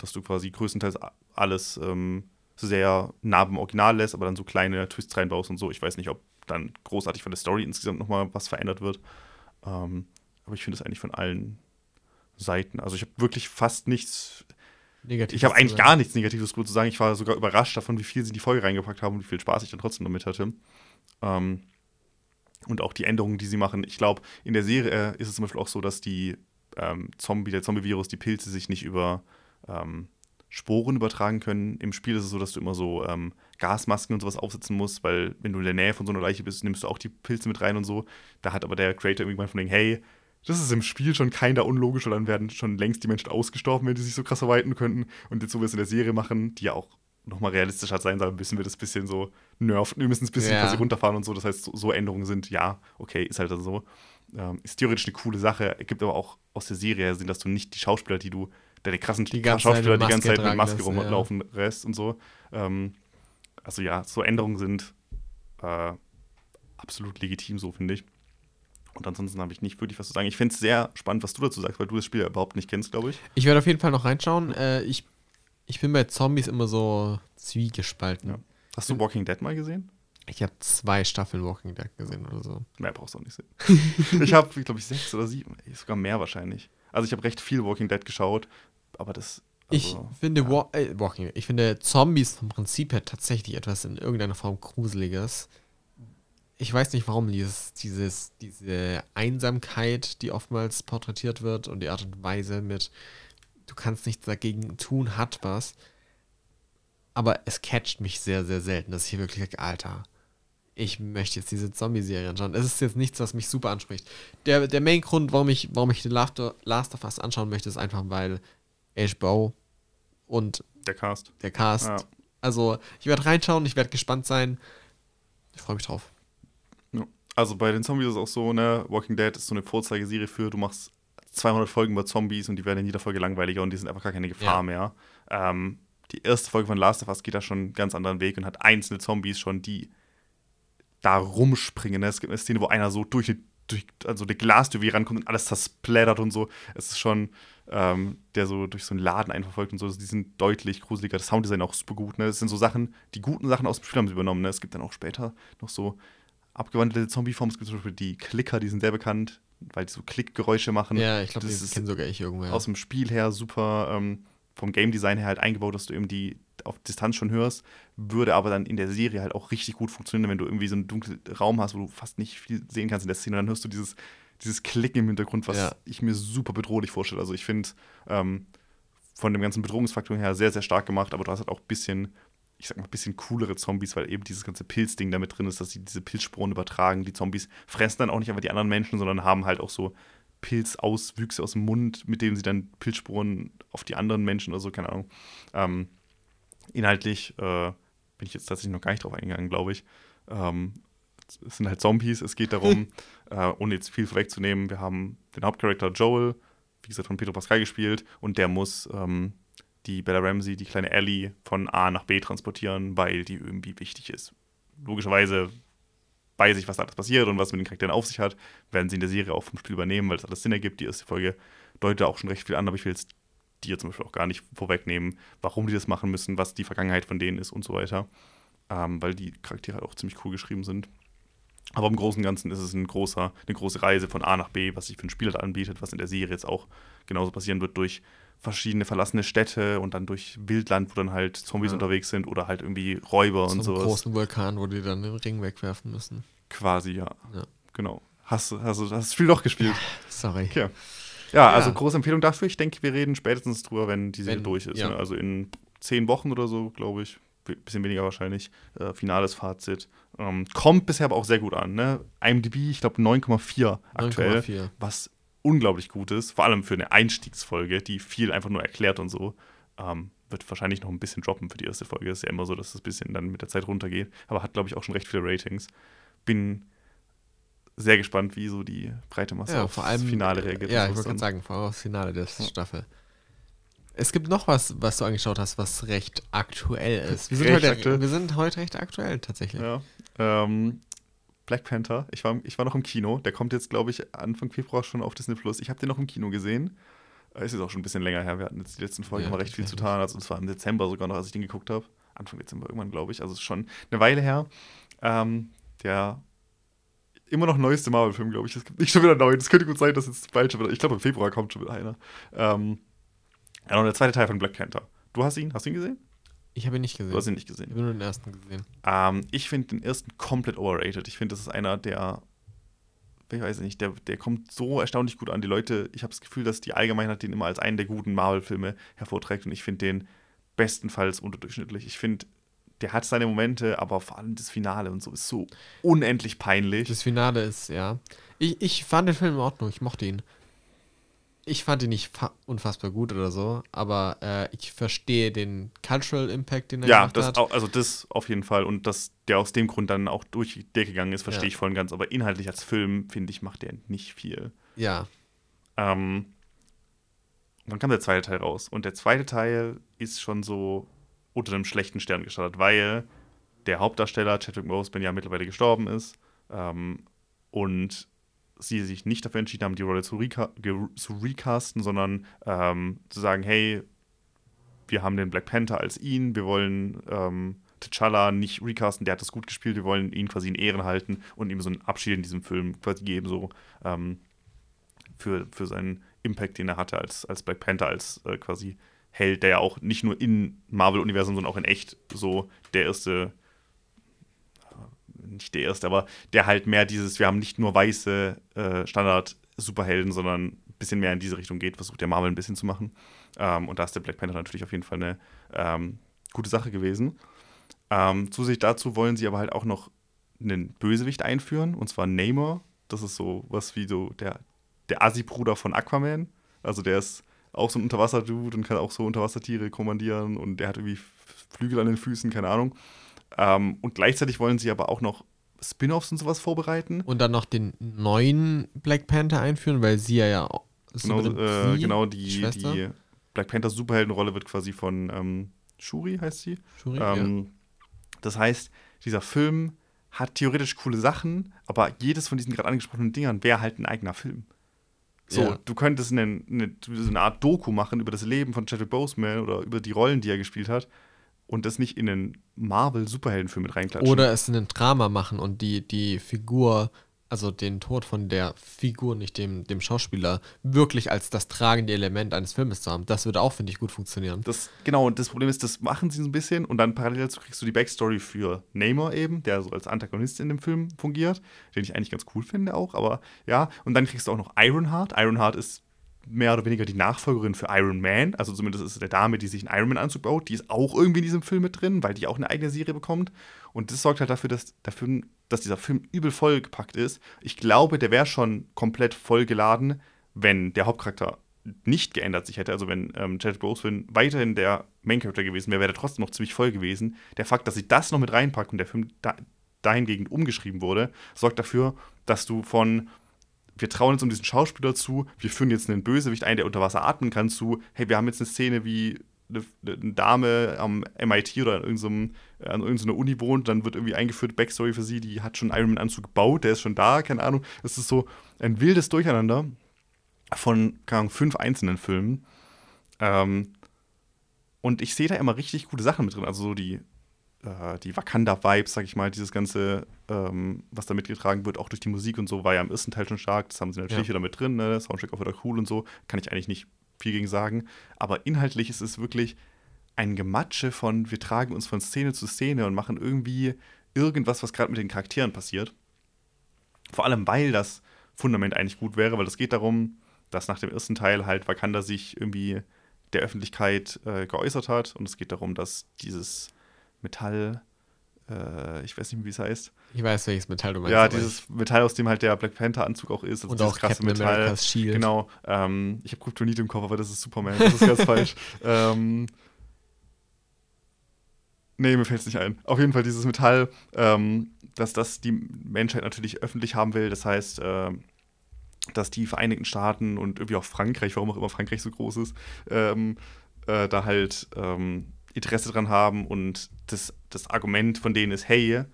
dass du quasi größtenteils alles ähm, sehr nah beim Original lässt, aber dann so kleine Twists reinbaust und so. Ich weiß nicht, ob dann großartig von der Story insgesamt nochmal was verändert wird. Ähm, aber ich finde es eigentlich von allen Seiten. Also ich habe wirklich fast nichts. Negatives ich habe eigentlich gar nichts Negatives gut zu sagen. Ich war sogar überrascht davon, wie viel sie in die Folge reingepackt haben und wie viel Spaß ich dann trotzdem damit hatte. Ähm, und auch die Änderungen, die sie machen. Ich glaube, in der Serie ist es zum Beispiel auch so, dass die ähm, Zombie, der Zombie-Virus, die Pilze sich nicht über ähm, Sporen übertragen können. Im Spiel ist es so, dass du immer so ähm, Gasmasken und sowas aufsetzen musst, weil wenn du in der Nähe von so einer Leiche bist, nimmst du auch die Pilze mit rein und so. Da hat aber der Creator irgendwann von denen, hey, das ist im Spiel schon keiner unlogisch, weil dann werden schon längst die Menschen ausgestorben, wenn die sich so krass erweitern könnten. Und jetzt, so wir es in der Serie machen, die ja auch nochmal realistischer sein soll, müssen wir das bisschen so nerven, wir müssen es ein bisschen ja. quasi runterfahren und so. Das heißt, so, so, Änderungen sind, ja, okay, ist halt also so. Ähm, ist theoretisch eine coole Sache, gibt aber auch aus der Serie Sinn, dass du nicht die Schauspieler, die du, deine krassen die Schauspieler die ganze Zeit mit Maske rumlaufen ja. lässt und so. Ähm, also ja, so Änderungen sind äh, absolut legitim, so finde ich. Und ansonsten habe ich nicht wirklich was zu sagen. Ich finde es sehr spannend, was du dazu sagst, weil du das Spiel ja überhaupt nicht kennst, glaube ich. Ich werde auf jeden Fall noch reinschauen. Äh, ich, ich bin bei Zombies immer so zwiegespalten. Ja. Hast du Walking Dead mal gesehen? Ich habe zwei Staffeln Walking Dead gesehen oder so. Mehr brauchst du auch nicht sehen. ich habe, glaube ich, sechs oder sieben, sogar mehr wahrscheinlich. Also ich habe recht viel Walking Dead geschaut, aber das. Also, ich finde ja. Wa äh, Walking, ich finde Zombies vom Prinzip her tatsächlich etwas in irgendeiner Form Gruseliges ich weiß nicht, warum dieses, dieses, diese Einsamkeit, die oftmals porträtiert wird und die Art und Weise mit, du kannst nichts dagegen tun, hat was. Aber es catcht mich sehr, sehr selten, dass ich hier wirklich sage, Alter, ich möchte jetzt diese Zombie-Serie anschauen. Es ist jetzt nichts, was mich super anspricht. Der, der Main-Grund, warum ich, warum ich The Last of Us anschauen möchte, ist einfach, weil HBO und der Cast. Der Cast. Ja. Also, ich werde reinschauen, ich werde gespannt sein. Ich freue mich drauf. Also bei den Zombies ist es auch so, ne, Walking Dead ist so eine Vorzeigeserie für, du machst 200 Folgen über Zombies und die werden in jeder Folge langweiliger und die sind einfach gar keine Gefahr ja. mehr. Ähm, die erste Folge von Last of Us geht da schon einen ganz anderen Weg und hat einzelne Zombies schon, die da rumspringen. Ne? Es gibt eine Szene, wo einer so durch, durch also eine Glastür wie rankommt und alles zersplättert und so. Es ist schon, ähm, der so durch so einen Laden einfach folgt und so. Die sind deutlich gruseliger. Das Sounddesign auch super gut. Ne? Das sind so Sachen, die guten Sachen aus dem Spiel haben sie übernommen. Ne? Es gibt dann auch später noch so abgewandelte Zombie-Forms. Es gibt zum Beispiel die Klicker, die sind sehr bekannt, weil die so Klickgeräusche machen. Ja, ich glaube, das kenne sogar ich irgendwo. Aus dem Spiel her super. Ähm, vom Game Design her halt eingebaut, dass du eben die auf Distanz schon hörst, würde aber dann in der Serie halt auch richtig gut funktionieren, wenn du irgendwie so einen dunklen Raum hast, wo du fast nicht viel sehen kannst in der Szene, dann hörst du dieses, dieses Klicken im Hintergrund, was ja. ich mir super bedrohlich vorstelle. Also ich finde ähm, von dem ganzen Bedrohungsfaktor her sehr, sehr stark gemacht, aber du hast halt auch ein bisschen, ich sag mal, ein bisschen coolere Zombies, weil eben dieses ganze Pilzding damit drin ist, dass sie diese Pilzsporen übertragen. Die Zombies fressen dann auch nicht einfach die anderen Menschen, sondern haben halt auch so Pilzauswüchse aus dem Mund, mit denen sie dann Pilzsporen auf die anderen Menschen oder so, keine Ahnung. Ähm, inhaltlich äh, bin ich jetzt tatsächlich noch gar nicht drauf eingegangen, glaube ich. Ähm, es sind halt Zombies, es geht darum, äh, ohne jetzt viel vorwegzunehmen, wir haben den Hauptcharakter Joel, wie gesagt, von Pedro Pascal gespielt, und der muss ähm, die Bella Ramsey, die kleine Ellie, von A nach B transportieren, weil die irgendwie wichtig ist. Logischerweise weiß ich, was da alles passiert und was mit den Charakteren auf sich hat, werden sie in der Serie auch vom Spiel übernehmen, weil es alles Sinn ergibt. Die erste Folge deutet auch schon recht viel an, aber ich will jetzt dir zum Beispiel auch gar nicht vorwegnehmen, warum die das machen müssen, was die Vergangenheit von denen ist und so weiter. Ähm, weil die Charaktere halt auch ziemlich cool geschrieben sind. Aber im Großen und Ganzen ist es ein großer, eine große Reise von A nach B, was sich für einen Spieler anbietet, was in der Serie jetzt auch genauso passieren wird durch verschiedene verlassene Städte und dann durch Wildland, wo dann halt Zombies ja. unterwegs sind oder halt irgendwie Räuber Zum und sowas. großen Vulkan, wo die dann den Ring wegwerfen müssen. Quasi, ja. ja. Genau. Hast du hast, hast das Spiel doch gespielt? Ja, sorry. Okay. Ja, also große Empfehlung dafür. Ich denke, wir reden spätestens drüber, wenn die Serie wenn, durch ist. Ne? Also in zehn Wochen oder so, glaube ich. Bisschen weniger wahrscheinlich. Äh, finales Fazit. Ähm, kommt bisher aber auch sehr gut an. Ne? IMDb, ich glaube 9,4 aktuell. 9,4. Was unglaublich gut ist, vor allem für eine Einstiegsfolge, die viel einfach nur erklärt und so. Ähm, wird wahrscheinlich noch ein bisschen droppen für die erste Folge. Ist ja immer so, dass es ein bisschen dann mit der Zeit runtergeht. Aber hat, glaube ich, auch schon recht viele Ratings. Bin sehr gespannt, wie so die breite Masse ja, vor allem, das Finale reagiert. Ja, ich wollte gerade sagen, vor allem aufs Finale der ja. Staffel. Es gibt noch was, was du angeschaut hast, was recht aktuell ist. Wir sind, heute, wir sind heute recht aktuell tatsächlich. Ja. Ähm, Black Panther. Ich war, ich war noch im Kino. Der kommt jetzt, glaube ich, Anfang Februar schon auf Disney Plus. Ich habe den noch im Kino gesehen. Es ist auch schon ein bisschen länger her. Wir hatten jetzt die letzten Folgen ja, immer recht viel zu tun. Also es war im Dezember sogar noch, als ich den geguckt habe. Anfang Dezember irgendwann, glaube ich. Also es ist schon eine Weile her. Ähm, der immer noch neueste Marvel-Film, glaube ich. Es gibt nicht schon wieder neu. Es könnte gut sein, dass jetzt bald schon wieder. Ich glaube, im Februar kommt schon wieder einer. Ähm, ja, und der zweite Teil von Black Panther. Du hast ihn? Hast du ihn gesehen? Ich habe ihn nicht gesehen. Du hast ihn nicht gesehen. Ich habe nur den ersten gesehen. Ähm, ich finde den ersten komplett overrated. Ich finde, das ist einer der. Ich weiß nicht, der, der kommt so erstaunlich gut an. Die Leute, ich habe das Gefühl, dass die Allgemeinheit den immer als einen der guten Marvel-Filme hervorträgt und ich finde den bestenfalls unterdurchschnittlich. Ich finde, der hat seine Momente, aber vor allem das Finale und so ist so unendlich peinlich. Das Finale ist, ja. Ich, ich fand den Film in Ordnung, ich mochte ihn ich fand ihn nicht unfassbar gut oder so, aber äh, ich verstehe den Cultural Impact, den er ja, gemacht hat. Ja, also das auf jeden Fall. Und dass der aus dem Grund dann auch durch die Decke gegangen ist, verstehe ja. ich voll und ganz. Aber inhaltlich als Film, finde ich, macht der nicht viel. Ja. Ähm, dann kam der zweite Teil raus. Und der zweite Teil ist schon so unter einem schlechten Stern gestartet, weil der Hauptdarsteller Chadwick Boseman ja mittlerweile gestorben ist. Ähm, und sie sich nicht dafür entschieden haben, die Rolle zu, reca zu recasten, sondern ähm, zu sagen, hey, wir haben den Black Panther als ihn, wir wollen ähm, T'Challa nicht recasten, der hat das gut gespielt, wir wollen ihn quasi in Ehren halten und ihm so einen Abschied in diesem Film quasi geben, so ähm, für, für seinen Impact, den er hatte als, als Black Panther, als äh, quasi Held, der ja auch nicht nur im Marvel-Universum, sondern auch in echt so der erste nicht der erste, aber der halt mehr dieses, wir haben nicht nur weiße äh, Standard-Superhelden, sondern ein bisschen mehr in diese Richtung geht, versucht der Marvel ein bisschen zu machen. Ähm, und da ist der Black Panther natürlich auf jeden Fall eine ähm, gute Sache gewesen. Ähm, zusätzlich dazu wollen sie aber halt auch noch einen Bösewicht einführen, und zwar Namor. Das ist so was wie so der, der Assi-Bruder von Aquaman. Also der ist auch so ein Unterwasser-Dude und kann auch so Unterwassertiere kommandieren und der hat irgendwie Flügel an den Füßen, keine Ahnung. Ähm, und gleichzeitig wollen sie aber auch noch Spin-offs und sowas vorbereiten. Und dann noch den neuen Black Panther einführen, weil sie ja, ja Genau, äh, genau die, die Black Panther Superheldenrolle wird quasi von ähm, Shuri, heißt sie. Shuri, ähm, ja. Das heißt, dieser Film hat theoretisch coole Sachen, aber jedes von diesen gerade angesprochenen Dingern wäre halt ein eigener Film. So, ja. du könntest eine, eine, eine, Art Doku machen über das Leben von Chadwick Boseman oder über die Rollen, die er gespielt hat und das nicht in einen Marvel-Superheldenfilm mit reinklatschen. Oder es in ein Drama machen und die, die Figur also den Tod von der Figur, nicht dem, dem Schauspieler, wirklich als das tragende Element eines Filmes zu haben. Das würde auch, finde ich, gut funktionieren. Das, genau, und das Problem ist, das machen sie so ein bisschen und dann parallel dazu kriegst du die Backstory für Namor eben, der so als Antagonist in dem Film fungiert, den ich eigentlich ganz cool finde auch, aber ja, und dann kriegst du auch noch Ironheart. Ironheart ist mehr oder weniger die Nachfolgerin für Iron Man. Also zumindest ist es der Dame, die sich einen Iron Man-Anzug baut. Die ist auch irgendwie in diesem Film mit drin, weil die auch eine eigene Serie bekommt. Und das sorgt halt dafür, dass, dafür, dass dieser Film übel vollgepackt ist. Ich glaube, der wäre schon komplett vollgeladen, wenn der Hauptcharakter nicht geändert sich hätte. Also wenn ähm, Chadwick Boseman weiterhin der Main-Character gewesen wäre, wäre der trotzdem noch ziemlich voll gewesen. Der Fakt, dass sie das noch mit reinpackt und der Film da, dahingehend umgeschrieben wurde, sorgt dafür, dass du von wir trauen jetzt um diesen Schauspieler zu, wir führen jetzt einen Bösewicht ein, der unter Wasser atmen kann, zu, hey, wir haben jetzt eine Szene, wie eine, eine Dame am MIT oder an, irgendeinem, an irgendeiner Uni wohnt, dann wird irgendwie eingeführt, Backstory für sie, die hat schon einen Iron Man-Anzug gebaut, der ist schon da, keine Ahnung. Es ist so ein wildes Durcheinander von, keine Ahnung, fünf einzelnen Filmen. Ähm, und ich sehe da immer richtig gute Sachen mit drin. Also so die äh, die Wakanda-Vibes, sag ich mal, dieses ganze, ähm, was da mitgetragen wird, auch durch die Musik und so, war ja im ersten Teil schon stark. Das haben sie natürlich ja. wieder mit drin, ne? Soundtrack auch wieder cool und so. Kann ich eigentlich nicht viel gegen sagen. Aber inhaltlich ist es wirklich ein Gematsche von, wir tragen uns von Szene zu Szene und machen irgendwie irgendwas, was gerade mit den Charakteren passiert. Vor allem, weil das Fundament eigentlich gut wäre, weil es geht darum, dass nach dem ersten Teil halt Wakanda sich irgendwie der Öffentlichkeit äh, geäußert hat und es geht darum, dass dieses Metall, äh, ich weiß nicht, wie es heißt. Ich weiß, welches Metall du meinst. Ja, dieses Metall, aus dem halt der Black Panther-Anzug auch ist. Also und auch krasse Captain Metall. America's Shield. Genau. Ähm, ich habe Kryptonit im Kopf, aber das ist Superman. Das ist ganz falsch. Ähm, nee, mir fällt es nicht ein. Auf jeden Fall dieses Metall, ähm, dass das die Menschheit natürlich öffentlich haben will. Das heißt, äh, dass die Vereinigten Staaten und irgendwie auch Frankreich, warum auch immer Frankreich so groß ist, ähm, äh, da halt ähm, Interesse dran haben und das, das Argument von denen ist, hey,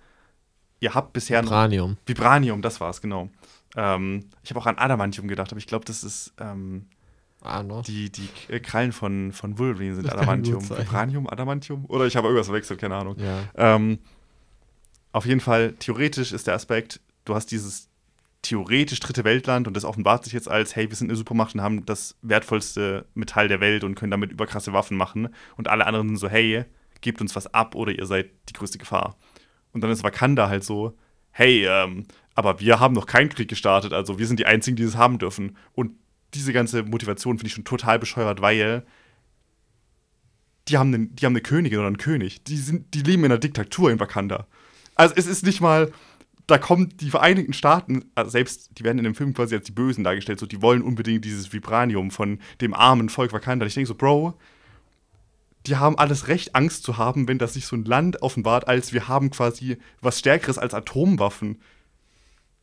ihr habt bisher Vibranium. Noch, Vibranium, das war es, genau. Ähm, ich habe auch an Adamantium gedacht, aber ich glaube, das ist ähm, ah, die, die Krallen von, von Wolverine sind das Adamantium. Vibranium, Adamantium? Oder ich habe irgendwas verwechselt, keine Ahnung. Ja. Ähm, auf jeden Fall, theoretisch ist der Aspekt, du hast dieses theoretisch dritte Weltland und das offenbart sich jetzt als, hey, wir sind eine Supermacht und haben das wertvollste Metall der Welt und können damit überkrasse Waffen machen. Und alle anderen sind so, hey, gebt uns was ab oder ihr seid die größte Gefahr. Und dann ist Wakanda halt so, hey, ähm, aber wir haben noch keinen Krieg gestartet, also wir sind die Einzigen, die es haben dürfen. Und diese ganze Motivation finde ich schon total bescheuert, weil die haben, einen, die haben eine Königin oder einen König. Die, sind, die leben in einer Diktatur in Wakanda. Also es ist nicht mal, da kommen die Vereinigten Staaten, also selbst die werden in dem Film quasi als die Bösen dargestellt, so die wollen unbedingt dieses Vibranium von dem armen Volk Wakanda. Ich denke so, Bro, die haben alles Recht, Angst zu haben, wenn das sich so ein Land offenbart, als wir haben quasi was Stärkeres als Atomwaffen.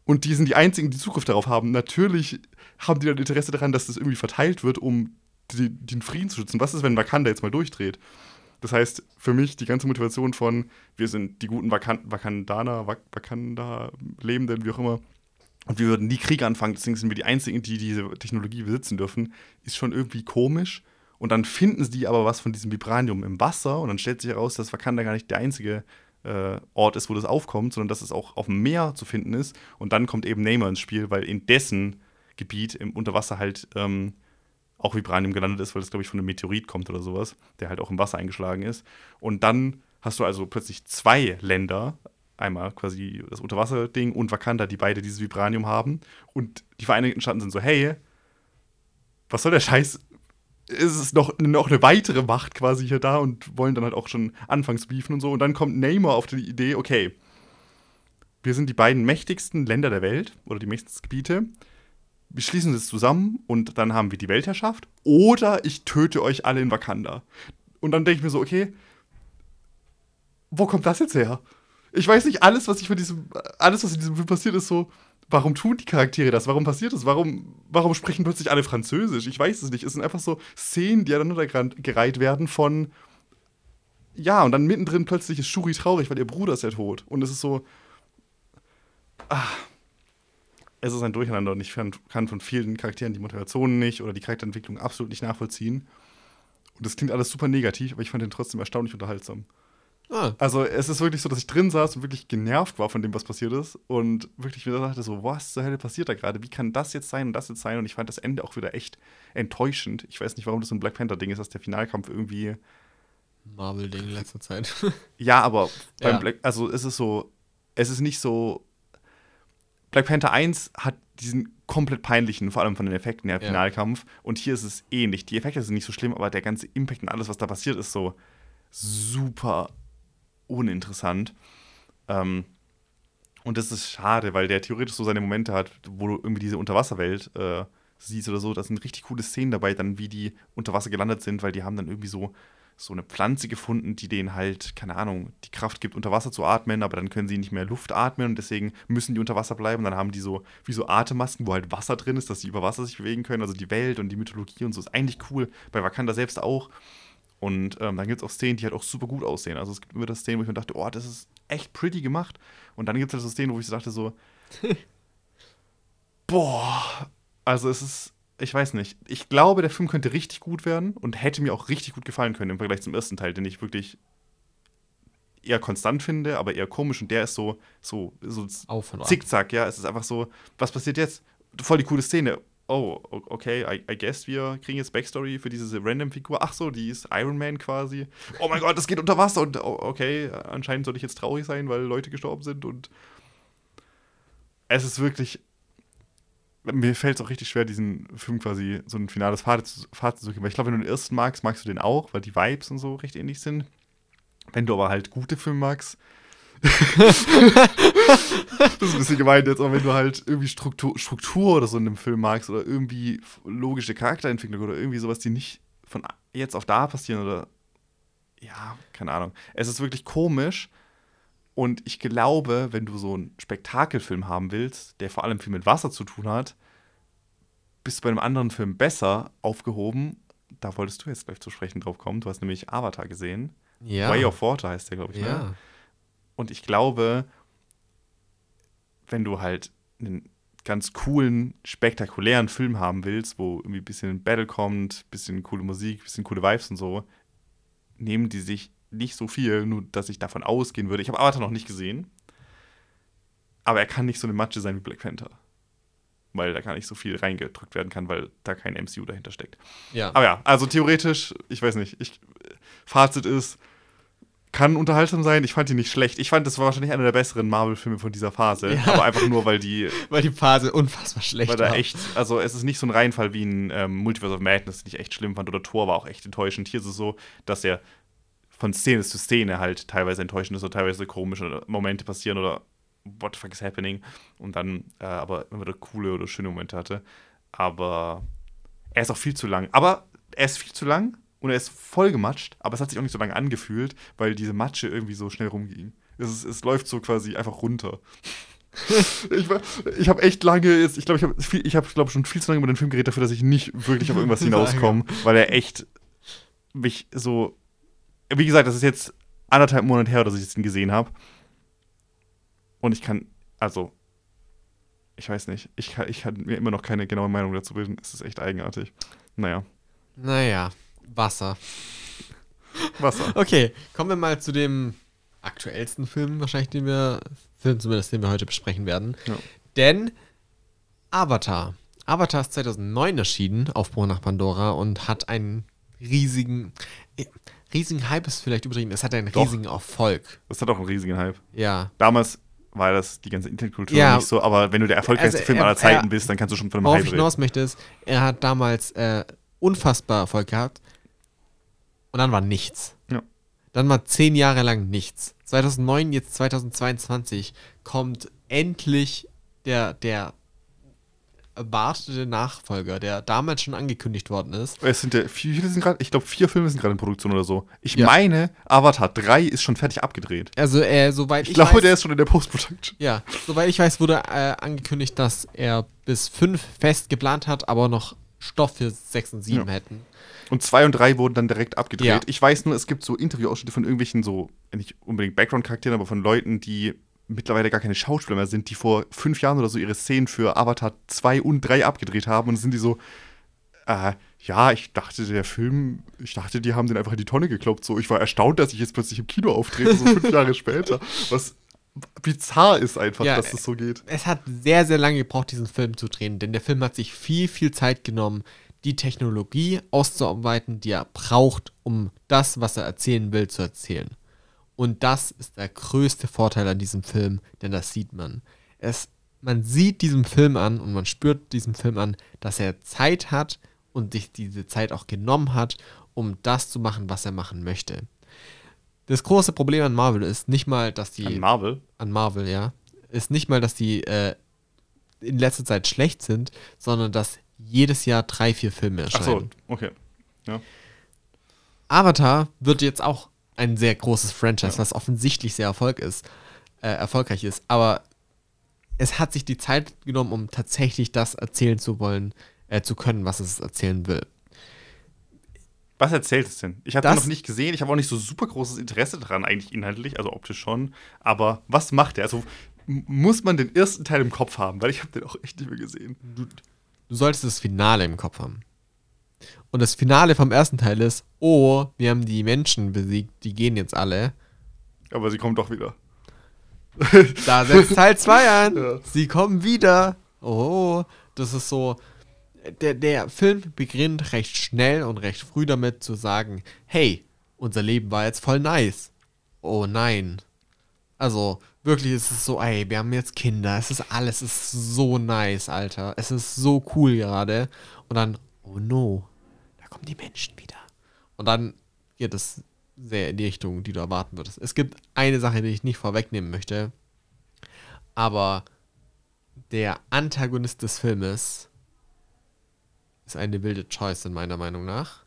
Und die sind die einzigen, die Zugriff darauf haben. Natürlich haben die dann Interesse daran, dass das irgendwie verteilt wird, um die, den Frieden zu schützen. Was ist, wenn Wakanda jetzt mal durchdreht? Das heißt, für mich die ganze Motivation von, wir sind die guten Wakan Wakandaner, Wak Wakanda-Lebenden, wie auch immer, und wir würden nie Krieg anfangen, deswegen sind wir die Einzigen, die diese Technologie besitzen dürfen, ist schon irgendwie komisch. Und dann finden sie aber was von diesem Vibranium im Wasser und dann stellt sich heraus, dass Wakanda gar nicht der einzige äh, Ort ist, wo das aufkommt, sondern dass es auch auf dem Meer zu finden ist. Und dann kommt eben Namor ins Spiel, weil in dessen Gebiet im Unterwasser halt ähm, auch Vibranium gelandet ist, weil das, glaube ich, von einem Meteorit kommt oder sowas, der halt auch im Wasser eingeschlagen ist. Und dann hast du also plötzlich zwei Länder, einmal quasi das Unterwasserding und Wakanda, die beide dieses Vibranium haben. Und die Vereinigten Staaten sind so, hey, was soll der Scheiß? Ist es noch, noch eine weitere Macht quasi hier da und wollen dann halt auch schon anfangs beefen und so. Und dann kommt Neymar auf die Idee, okay, wir sind die beiden mächtigsten Länder der Welt oder die mächtigsten Gebiete wir schließen es zusammen und dann haben wir die Weltherrschaft. Oder ich töte euch alle in Wakanda. Und dann denke ich mir so, okay, wo kommt das jetzt her? ich weiß nicht, alles, was ich von diesem, alles, was in diesem Film passiert, ist so, warum tun die Charaktere das? Warum passiert das? Warum, warum sprechen plötzlich alle Französisch? Ich weiß es nicht. Es sind einfach so Szenen, die aneinander gereiht werden von, ja, und dann mittendrin plötzlich ist Shuri traurig, weil ihr Bruder ist ja tot. Und es ist so, ah, es ist ein Durcheinander und ich kann von vielen Charakteren die Motivationen nicht oder die Charakterentwicklung absolut nicht nachvollziehen. Und das klingt alles super negativ, aber ich fand den trotzdem erstaunlich unterhaltsam. Ah. Also es ist wirklich so, dass ich drin saß und wirklich genervt war von dem, was passiert ist. Und wirklich wieder dachte so, was zur Hölle passiert da gerade? Wie kann das jetzt sein und das jetzt sein? Und ich fand das Ende auch wieder echt enttäuschend. Ich weiß nicht, warum das so ein Black Panther-Ding ist, dass der Finalkampf irgendwie. Marvel-Ding in letzter Zeit. ja, aber beim ja. Black, also es ist so, es ist nicht so. Black Panther 1 hat diesen komplett peinlichen, vor allem von den Effekten her, ja. Finalkampf. Und hier ist es ähnlich. Die Effekte sind nicht so schlimm, aber der ganze Impact und alles, was da passiert, ist so super uninteressant. Ähm, und das ist schade, weil der theoretisch so seine Momente hat, wo du irgendwie diese Unterwasserwelt äh, siehst oder so. Da sind richtig coole Szenen dabei, dann wie die unter Wasser gelandet sind, weil die haben dann irgendwie so, so eine Pflanze gefunden, die denen halt, keine Ahnung, die Kraft gibt, unter Wasser zu atmen, aber dann können sie nicht mehr Luft atmen und deswegen müssen die unter Wasser bleiben. Dann haben die so wie so Atemmasken, wo halt Wasser drin ist, dass sie über Wasser sich bewegen können. Also die Welt und die Mythologie und so ist eigentlich cool. Bei Wakanda selbst auch. Und ähm, dann gibt es auch Szenen, die halt auch super gut aussehen. Also es gibt immer das Szenen, wo ich mir dachte, oh, das ist echt pretty gemacht. Und dann gibt es halt so Szenen, wo ich so dachte, so, boah, also es ist, ich weiß nicht. Ich glaube, der Film könnte richtig gut werden und hätte mir auch richtig gut gefallen können im Vergleich zum ersten Teil, den ich wirklich eher konstant finde, aber eher komisch. Und der ist so, so, so zickzack, ja. Es ist einfach so, was passiert jetzt? Voll die coole Szene oh, okay, I, I, guess wir kriegen jetzt Backstory für diese Random-Figur. Ach so, die ist Iron Man quasi. Oh mein Gott, das geht unter Wasser und oh, okay, anscheinend soll ich jetzt traurig sein, weil Leute gestorben sind und es ist wirklich. Mir fällt es auch richtig schwer, diesen Film quasi so ein finales Fazit, Fazit zu geben. Weil ich glaube, wenn du den ersten magst, magst du den auch, weil die Vibes und so recht ähnlich sind. Wenn du aber halt gute Filme magst, das ist ein bisschen gemeint jetzt, aber wenn du halt irgendwie Struktur, Struktur oder so in einem Film magst oder irgendwie logische Charakterentwicklung oder irgendwie sowas, die nicht von jetzt auf da passieren oder ja, keine Ahnung. Es ist wirklich komisch und ich glaube, wenn du so einen Spektakelfilm haben willst, der vor allem viel mit Wasser zu tun hat, bist du bei einem anderen Film besser aufgehoben. Da wolltest du jetzt gleich zu sprechen drauf kommen. Du hast nämlich Avatar gesehen. Ja. Way of Water heißt der, glaube ich. Ne? Ja. Ne? Und ich glaube, wenn du halt einen ganz coolen, spektakulären Film haben willst, wo irgendwie ein bisschen Battle kommt, ein bisschen coole Musik, ein bisschen coole Vibes und so, nehmen die sich nicht so viel, nur dass ich davon ausgehen würde. Ich habe Avatar noch nicht gesehen, aber er kann nicht so eine Matsche sein wie Black Panther. Weil da gar nicht so viel reingedrückt werden kann, weil da kein MCU dahinter steckt. Ja. Aber ja, also theoretisch, ich weiß nicht, ich, Fazit ist, kann unterhaltsam sein. Ich fand die nicht schlecht. Ich fand, das war wahrscheinlich einer der besseren Marvel-Filme von dieser Phase. Ja. Aber einfach nur, weil die. weil die Phase unfassbar schlecht war. Weil da echt, also es ist nicht so ein Reinfall wie ein ähm, Multiverse of Madness, den ich echt schlimm fand. Oder Thor war auch echt enttäuschend. Hier ist es so, dass er von Szene zu Szene halt teilweise enttäuschend ist oder teilweise komische Momente passieren oder what the fuck is happening. Und dann äh, aber immer wieder coole oder schöne Momente hatte. Aber er ist auch viel zu lang. Aber er ist viel zu lang und er ist voll gematscht, aber es hat sich auch nicht so lange angefühlt, weil diese Matsche irgendwie so schnell rumging. Es, es läuft so quasi einfach runter. ich ich habe echt lange, ich glaube, ich habe ich hab, glaub, schon viel zu lange über den Film geredet dafür, dass ich nicht wirklich auf irgendwas hinauskomme, weil er echt mich so. Wie gesagt, das ist jetzt anderthalb Monate her, dass ich ihn gesehen habe. Und ich kann, also, ich weiß nicht, ich kann, ich kann mir immer noch keine genaue Meinung dazu bilden. Es ist echt eigenartig. Naja. Naja. Wasser. Wasser. Okay, kommen wir mal zu dem aktuellsten Film, wahrscheinlich, den wir, Film zumindest, den wir heute besprechen werden. Ja. Denn Avatar. Avatar ist 2009 erschienen, Aufbruch nach Pandora, und hat einen riesigen, riesigen Hype ist vielleicht übertrieben, es hat einen Doch. riesigen Erfolg. Es hat auch einen riesigen Hype. Ja. Damals war das die ganze Internetkultur ja. nicht so, aber wenn du der erfolgreichste also, Film aller Zeiten er, bist, dann kannst du schon von einem Hype reden. Hinaus möchte ist, er hat damals äh, unfassbar Erfolg gehabt und dann war nichts. Ja. Dann war zehn Jahre lang nichts. 2009, jetzt 2022 kommt endlich der, der erwartete Nachfolger, der damals schon angekündigt worden ist. Es sind ja vier, sind grad, ich glaube, vier Filme sind gerade in Produktion oder so. Ich ja. meine, Avatar 3 ist schon fertig abgedreht. Also, äh, soweit ich, ich glaube, der ist schon in der Post-Production. Ja, soweit ich weiß, wurde äh, angekündigt, dass er bis 5 fest geplant hat, aber noch Stoff für 6 und 7 ja. hätten. Und 2 und 3 wurden dann direkt abgedreht. Ja. Ich weiß nur, es gibt so Interviewausschnitte von irgendwelchen so, nicht unbedingt Background-Charakteren, aber von Leuten, die mittlerweile gar keine Schauspieler mehr sind, die vor fünf Jahren oder so ihre Szenen für Avatar 2 und 3 abgedreht haben und sind die so, äh, ja, ich dachte, der Film, ich dachte, die haben den einfach in die Tonne gekloppt. So, ich war erstaunt, dass ich jetzt plötzlich im Kino auftrete, so fünf Jahre später. Was bizarr ist einfach, ja, dass es das so geht. Es hat sehr, sehr lange gebraucht, diesen Film zu drehen, denn der Film hat sich viel, viel Zeit genommen, die Technologie auszuarbeiten, die er braucht, um das, was er erzählen will, zu erzählen. Und das ist der größte Vorteil an diesem Film, denn das sieht man. Es, man sieht diesem Film an und man spürt diesem Film an, dass er Zeit hat und sich diese Zeit auch genommen hat, um das zu machen, was er machen möchte. Das große Problem an Marvel ist nicht mal, dass die. An Marvel? An Marvel, ja. Ist nicht mal, dass die äh, in letzter Zeit schlecht sind, sondern dass jedes Jahr drei, vier Filme erscheinen. Ach so, okay. Ja. Avatar wird jetzt auch ein sehr großes Franchise, ja. was offensichtlich sehr Erfolg ist, äh, erfolgreich ist. Aber es hat sich die Zeit genommen, um tatsächlich das erzählen zu wollen, äh, zu können, was es erzählen will. Was erzählt es denn? Ich habe noch nicht gesehen, ich habe auch nicht so super großes Interesse daran, eigentlich inhaltlich, also optisch schon. Aber was macht er? Also muss man den ersten Teil im Kopf haben, weil ich habe den auch echt nicht mehr gesehen. Du, du solltest das Finale im Kopf haben. Und das Finale vom ersten Teil ist, oh, wir haben die Menschen besiegt, die gehen jetzt alle. Aber sie kommen doch wieder. Da setzt Teil 2 an. Ja. Sie kommen wieder. Oh, das ist so. Der, der Film beginnt recht schnell und recht früh damit zu sagen, hey, unser Leben war jetzt voll nice. Oh nein. Also, wirklich ist es so, ey, wir haben jetzt Kinder, es ist alles, es ist so nice, Alter. Es ist so cool gerade. Und dann, oh no, kommen die Menschen wieder. Und dann geht es sehr in die Richtung, die du erwarten würdest. Es gibt eine Sache, die ich nicht vorwegnehmen möchte, aber der Antagonist des Filmes ist eine wilde Choice in meiner Meinung nach.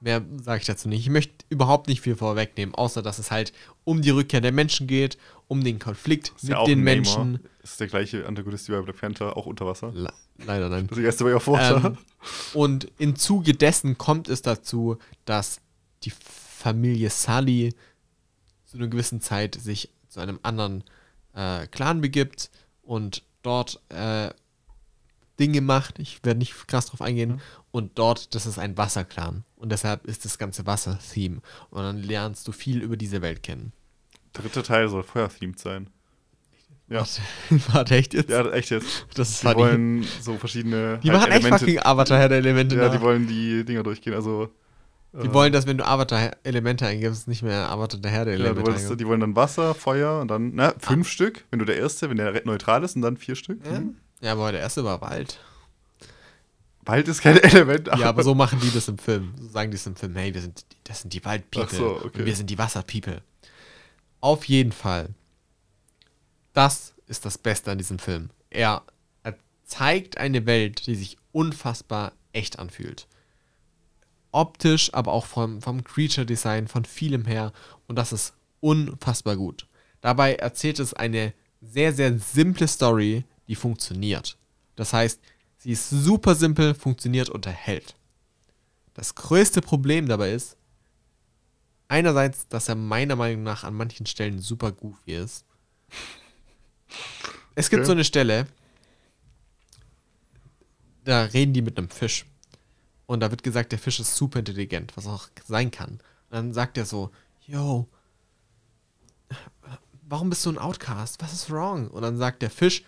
Mehr sage ich dazu nicht. Ich möchte überhaupt nicht viel vorwegnehmen, außer dass es halt um die Rückkehr der Menschen geht, um den Konflikt mit ja den Menschen. Neymar. Ist der gleiche Antagonist wie bei Black Panther, auch unter Wasser? Le leider nein. Das erste war ja vorher. Ähm, und im Zuge dessen kommt es dazu, dass die Familie Sully zu einer gewissen Zeit sich zu einem anderen äh, Clan begibt und dort äh, Dinge macht. Ich werde nicht krass drauf eingehen. Mhm. Und dort, das ist ein Wasserclan. Und deshalb ist das ganze Wasser-Theme. Und dann lernst du viel über diese Welt kennen. Dritter Teil soll Feuer-themed sein. Ja. Warte, echt jetzt? Ja, echt jetzt. Das ist die funny. wollen so verschiedene. Die halt machen Elemente, echt fucking Avatar der Elemente Ja, nach. die wollen die Dinger durchgehen. Also. Die äh, wollen, dass wenn du Avatar-Elemente eingibst, nicht mehr Avatar der Herr der Elemente. Ja, wolltest, die wollen dann Wasser, Feuer und dann, na, fünf ah. Stück, wenn du der Erste, wenn der neutral ist und dann vier Stück. Ja, mhm. ja aber der Erste war Wald. Wald ist kein Element. Ja, aber so machen die das im Film. So sagen die es im Film, hey, wir sind, das sind die Wald-People. So, okay. Wir sind die Wasser-People. Auf jeden Fall. Das ist das Beste an diesem Film. Er, er zeigt eine Welt, die sich unfassbar echt anfühlt. Optisch, aber auch vom, vom Creature-Design, von vielem her. Und das ist unfassbar gut. Dabei erzählt es eine sehr, sehr simple Story, die funktioniert. Das heißt, sie ist super simpel, funktioniert und erhält. Das größte Problem dabei ist, einerseits, dass er meiner Meinung nach an manchen Stellen super goofy ist. Es gibt okay. so eine Stelle, da reden die mit einem Fisch. Und da wird gesagt, der Fisch ist super intelligent, was auch sein kann. Und dann sagt er so, yo, warum bist du ein Outcast? Was ist wrong? Und dann sagt der Fisch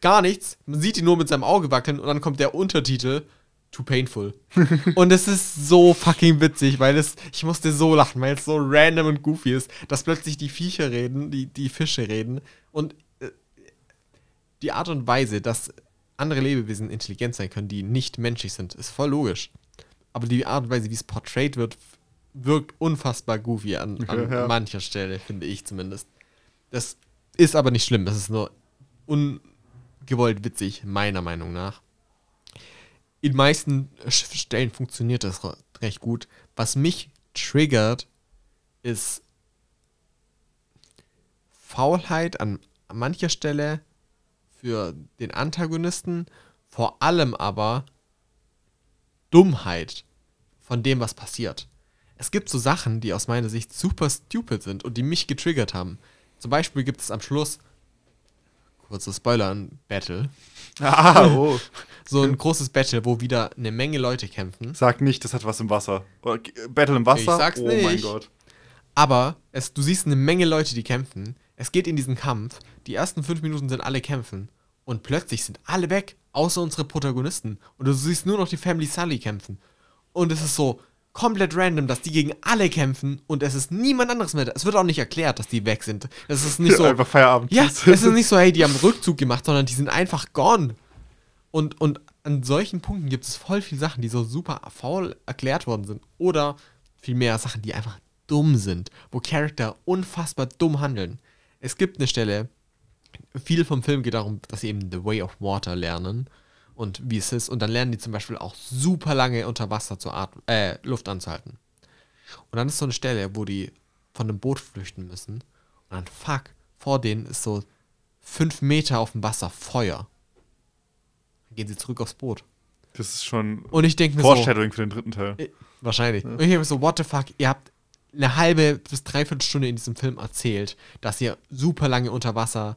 gar nichts. Man sieht ihn nur mit seinem Auge wackeln und dann kommt der Untertitel too painful. und es ist so fucking witzig, weil es, ich musste so lachen, weil es so random und goofy ist, dass plötzlich die Viecher reden, die, die Fische reden und äh, die Art und Weise, dass andere Lebewesen intelligent sein können, die nicht menschlich sind, ist voll logisch. Aber die Art und Weise, wie es portrayed wird, wirkt unfassbar goofy an, an ja. mancher Stelle, finde ich zumindest. Das ist aber nicht schlimm, das ist nur ungewollt witzig, meiner Meinung nach. In meisten Stellen funktioniert das recht gut. Was mich triggert, ist Faulheit an mancher Stelle für den Antagonisten, vor allem aber Dummheit von dem, was passiert. Es gibt so Sachen, die aus meiner Sicht super stupid sind und die mich getriggert haben. Zum Beispiel gibt es am Schluss, kurzer Spoiler, ein Battle. Ah, oh. So ein großes Battle, wo wieder eine Menge Leute kämpfen. Sag nicht, das hat was im Wasser. Battle im Wasser? Ich sag's oh nicht. mein Gott. Aber es, du siehst eine Menge Leute, die kämpfen. Es geht in diesen Kampf. Die ersten fünf Minuten sind alle kämpfen. Und plötzlich sind alle weg, außer unsere Protagonisten. Und du siehst nur noch die Family Sully kämpfen. Und es ist so komplett random, dass die gegen alle kämpfen und es ist niemand anderes mehr da. Es wird auch nicht erklärt, dass die weg sind. Es ist nicht so. Einfach Feierabend. Ja, es ist nicht so, hey, die haben Rückzug gemacht, sondern die sind einfach gone. Und, und an solchen Punkten gibt es voll viele Sachen, die so super faul erklärt worden sind. Oder viel mehr Sachen, die einfach dumm sind, wo Charakter unfassbar dumm handeln. Es gibt eine Stelle, viel vom Film geht darum, dass sie eben The Way of Water lernen und wie es ist. Und dann lernen die zum Beispiel auch super lange unter Wasser zu atmen, äh, Luft anzuhalten. Und dann ist so eine Stelle, wo die von einem Boot flüchten müssen. Und dann, fuck, vor denen ist so fünf Meter auf dem Wasser Feuer. Gehen sie zurück aufs Boot. Das ist schon und ich denke Foreshadowing so, für den dritten Teil. Äh, wahrscheinlich. Ja. Und ich denke mir so, what the fuck, ihr habt eine halbe bis dreiviertel Stunde in diesem Film erzählt, dass ihr super lange unter Wasser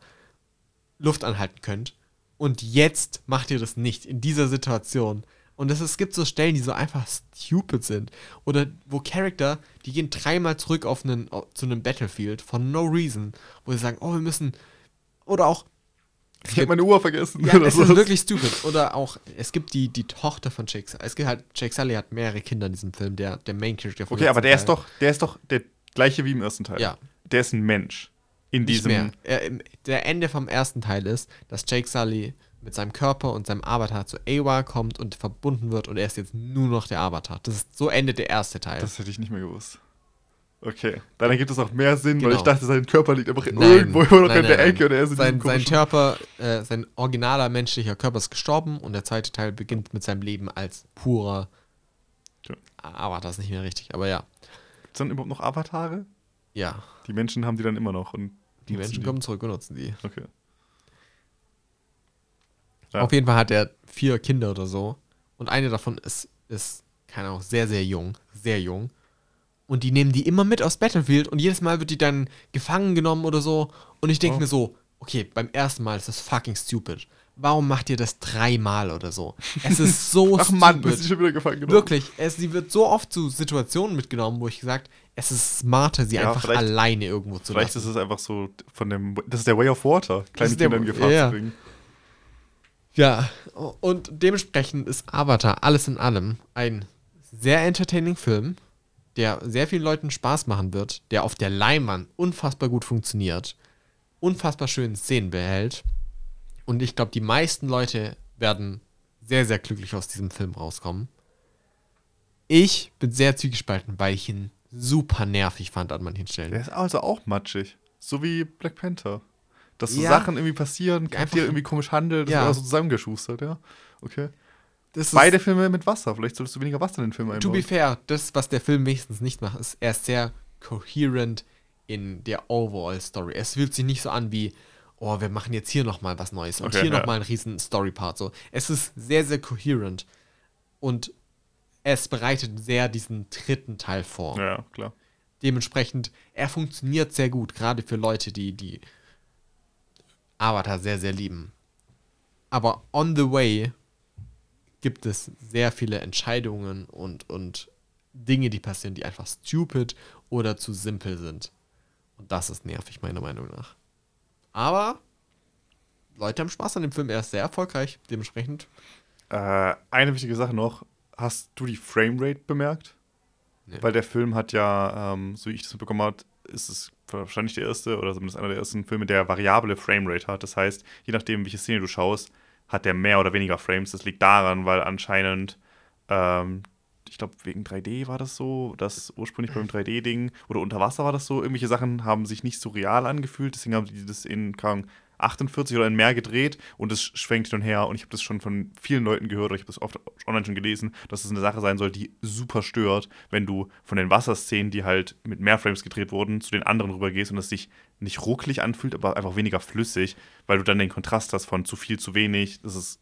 Luft anhalten könnt. Und jetzt macht ihr das nicht in dieser Situation. Und es, es gibt so Stellen, die so einfach stupid sind. Oder wo Charakter, die gehen dreimal zurück auf einen, zu einem Battlefield for no reason. Wo sie sagen, oh, wir müssen. Oder auch. Ich habe meine Uhr vergessen. Ja, es ist wirklich stupid. Oder auch, es gibt die, die Tochter von Jake Sully. Es gibt halt, Jake Sully hat mehrere Kinder in diesem Film, der, der Main Character von Okay, aber der Teil. ist doch, der ist doch der gleiche wie im ersten Teil. Ja. Der ist ein Mensch in diesem. Mehr. Er, der Ende vom ersten Teil ist, dass Jake Sully mit seinem Körper und seinem Avatar zu Awa kommt und verbunden wird und er ist jetzt nur noch der Avatar. Das ist so endet der erste Teil. Das hätte ich nicht mehr gewusst. Okay, dann ergibt es auch mehr Sinn, genau. weil ich dachte, sein Körper liegt einfach nein, irgendwo immer noch nein, in der nein, Ecke und er ist sein, sein Körper, äh, sein originaler menschlicher Körper ist gestorben und der zweite Teil beginnt mit seinem Leben als purer ja. Avatar. ist nicht mehr richtig, aber ja. Gibt es dann überhaupt noch Avatare? Ja. Die Menschen haben die dann immer noch und die Menschen die? kommen zurück und nutzen die. Okay. Ja. Auf jeden Fall hat er vier Kinder oder so. Und eine davon ist, ist, keine Ahnung, sehr, sehr jung. Sehr jung. Und die nehmen die immer mit aus Battlefield und jedes Mal wird die dann gefangen genommen oder so. Und ich denke oh. mir so, okay, beim ersten Mal ist das fucking stupid. Warum macht ihr das dreimal oder so? Es ist so Ach stupid. Mann, bist du schon wieder gefangen genommen. Wirklich, es, sie wird so oft zu Situationen mitgenommen, wo ich gesagt, es ist smarter, sie ja, einfach alleine irgendwo zu vielleicht lassen. Vielleicht ist es einfach so von dem, das ist der Way of Water, kleine Kinder in Gefahr ja. zu bringen. Ja, und dementsprechend ist Avatar alles in allem ein sehr entertaining Film, der sehr vielen Leuten Spaß machen wird, der auf der Leinwand unfassbar gut funktioniert, unfassbar schöne Szenen behält. Und ich glaube, die meisten Leute werden sehr, sehr glücklich aus diesem Film rauskommen. Ich bin sehr zwiegespalten, weil ich ihn super nervig fand an manchen Stellen. Der ist also auch matschig. So wie Black Panther. Dass so ja. Sachen irgendwie passieren, Charaktere irgendwie komisch handeln, das ja. ist so zusammengeschustert, ja. Okay. Beide Filme mit Wasser, vielleicht solltest du weniger Wasser in den Film einbauen. To be fair, das, was der Film wenigstens nicht macht, ist, er ist sehr coherent in der Overall-Story. Es fühlt sich nicht so an wie, oh, wir machen jetzt hier nochmal was Neues und okay, hier ja. nochmal einen riesen Story-Part. So. Es ist sehr, sehr coherent und es bereitet sehr diesen dritten Teil vor. Ja, klar. Dementsprechend, er funktioniert sehr gut, gerade für Leute, die, die Avatar sehr, sehr lieben. Aber on the way gibt es sehr viele Entscheidungen und, und Dinge, die passieren, die einfach stupid oder zu simpel sind. Und das ist nervig, meiner Meinung nach. Aber Leute haben Spaß an dem Film. Er ist sehr erfolgreich, dementsprechend. Äh, eine wichtige Sache noch. Hast du die Framerate bemerkt? Nee. Weil der Film hat ja, ähm, so wie ich das mitbekommen habe, ist es wahrscheinlich der erste oder zumindest einer der ersten Filme, der variable Framerate hat. Das heißt, je nachdem, welche Szene du schaust, hat der mehr oder weniger Frames. Das liegt daran, weil anscheinend ähm, ich glaube, wegen 3D war das so, dass ursprünglich beim 3D-Ding oder unter Wasser war das so, irgendwelche Sachen haben sich nicht so real angefühlt, deswegen haben die das in, 48 oder in mehr gedreht und es schwenkt hin und her. Und ich habe das schon von vielen Leuten gehört, oder ich habe das oft online schon gelesen, dass es eine Sache sein soll, die super stört, wenn du von den Wasserszenen, die halt mit mehr Frames gedreht wurden, zu den anderen rübergehst und es sich nicht rucklig anfühlt, aber einfach weniger flüssig, weil du dann den Kontrast hast von zu viel, zu wenig. Das ist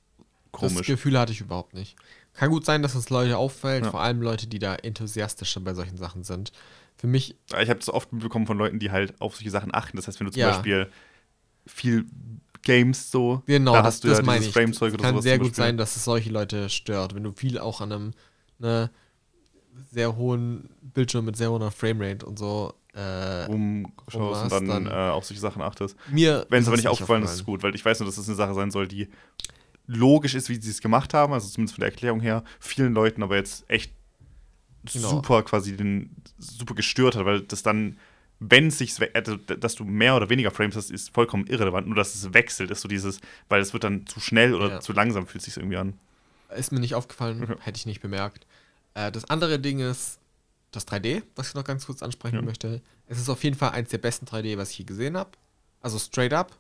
komisch. Das Gefühl hatte ich überhaupt nicht. Kann gut sein, dass es Leute auffällt, ja. vor allem Leute, die da enthusiastischer bei solchen Sachen sind. Für mich. Ich habe das oft mitbekommen von Leuten, die halt auf solche Sachen achten. Das heißt, wenn du zum ja. Beispiel viel Games so. Genau, da das, das ja meine ich. Es kann sehr gut sein, dass es solche Leute stört, wenn du viel auch an einem ne, sehr hohen Bildschirm mit sehr hoher Framerate und so äh, rumschaust und dann, dann äh, auf solche Sachen achtest. Mir wenn es aber nicht aufgefallen ist, ist es gut, weil ich weiß nur, dass es das eine Sache sein soll, die logisch ist, wie sie es gemacht haben, also zumindest von der Erklärung her, vielen Leuten aber jetzt echt genau. super quasi den super gestört hat, weil das dann wenn es sich, also, dass du mehr oder weniger Frames hast, ist vollkommen irrelevant. Nur, dass es wechselt, ist so dieses, weil es wird dann zu schnell oder ja. zu langsam, fühlt sich irgendwie an. Ist mir nicht aufgefallen, mhm. hätte ich nicht bemerkt. Äh, das andere Ding ist das 3D, was ich noch ganz kurz ansprechen ja. möchte. Es ist auf jeden Fall eins der besten 3D, was ich je gesehen habe. Also straight up.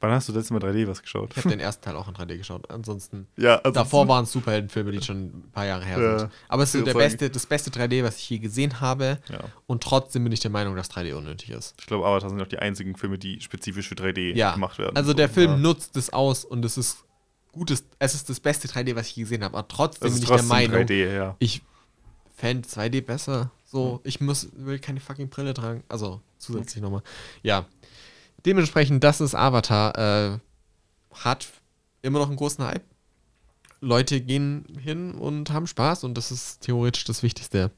Wann hast du letztes Mal 3D was geschaut? Ich habe den ersten Teil auch in 3D geschaut. Ansonsten, ja, also davor waren es Superheldenfilme, die schon ein paar Jahre her ja, sind. Aber es ist der beste, das beste 3D, was ich je gesehen habe. Ja. Und trotzdem bin ich der Meinung, dass 3D unnötig ist. Ich glaube, Avatar sind auch die einzigen Filme, die spezifisch für 3D ja. gemacht werden. Also der Film nutzt es aus und es ist gutes, es ist das beste 3D, was ich je gesehen habe. Aber trotzdem bin ich trotzdem der Meinung, 3D, ich fände 2D besser. So, ich muss, will keine fucking Brille tragen. Also zusätzlich nochmal. Ja. Dementsprechend, das ist Avatar. Äh, hat immer noch einen großen Hype. Leute gehen hin und haben Spaß und das ist theoretisch das Wichtigste.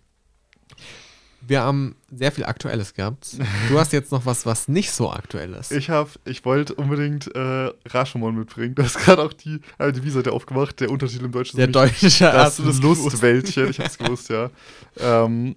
Wir haben sehr viel Aktuelles gehabt. Du hast jetzt noch was, was nicht so aktuell ist. Ich habe, ich wollte unbedingt äh, Rashomon mitbringen. Du hast gerade auch die IMDb-Seite aufgemacht. Der Untertitel im Deutschen Der deutsche Das, das Lustwäldchen. Ich hab's gewusst, ja. Ähm,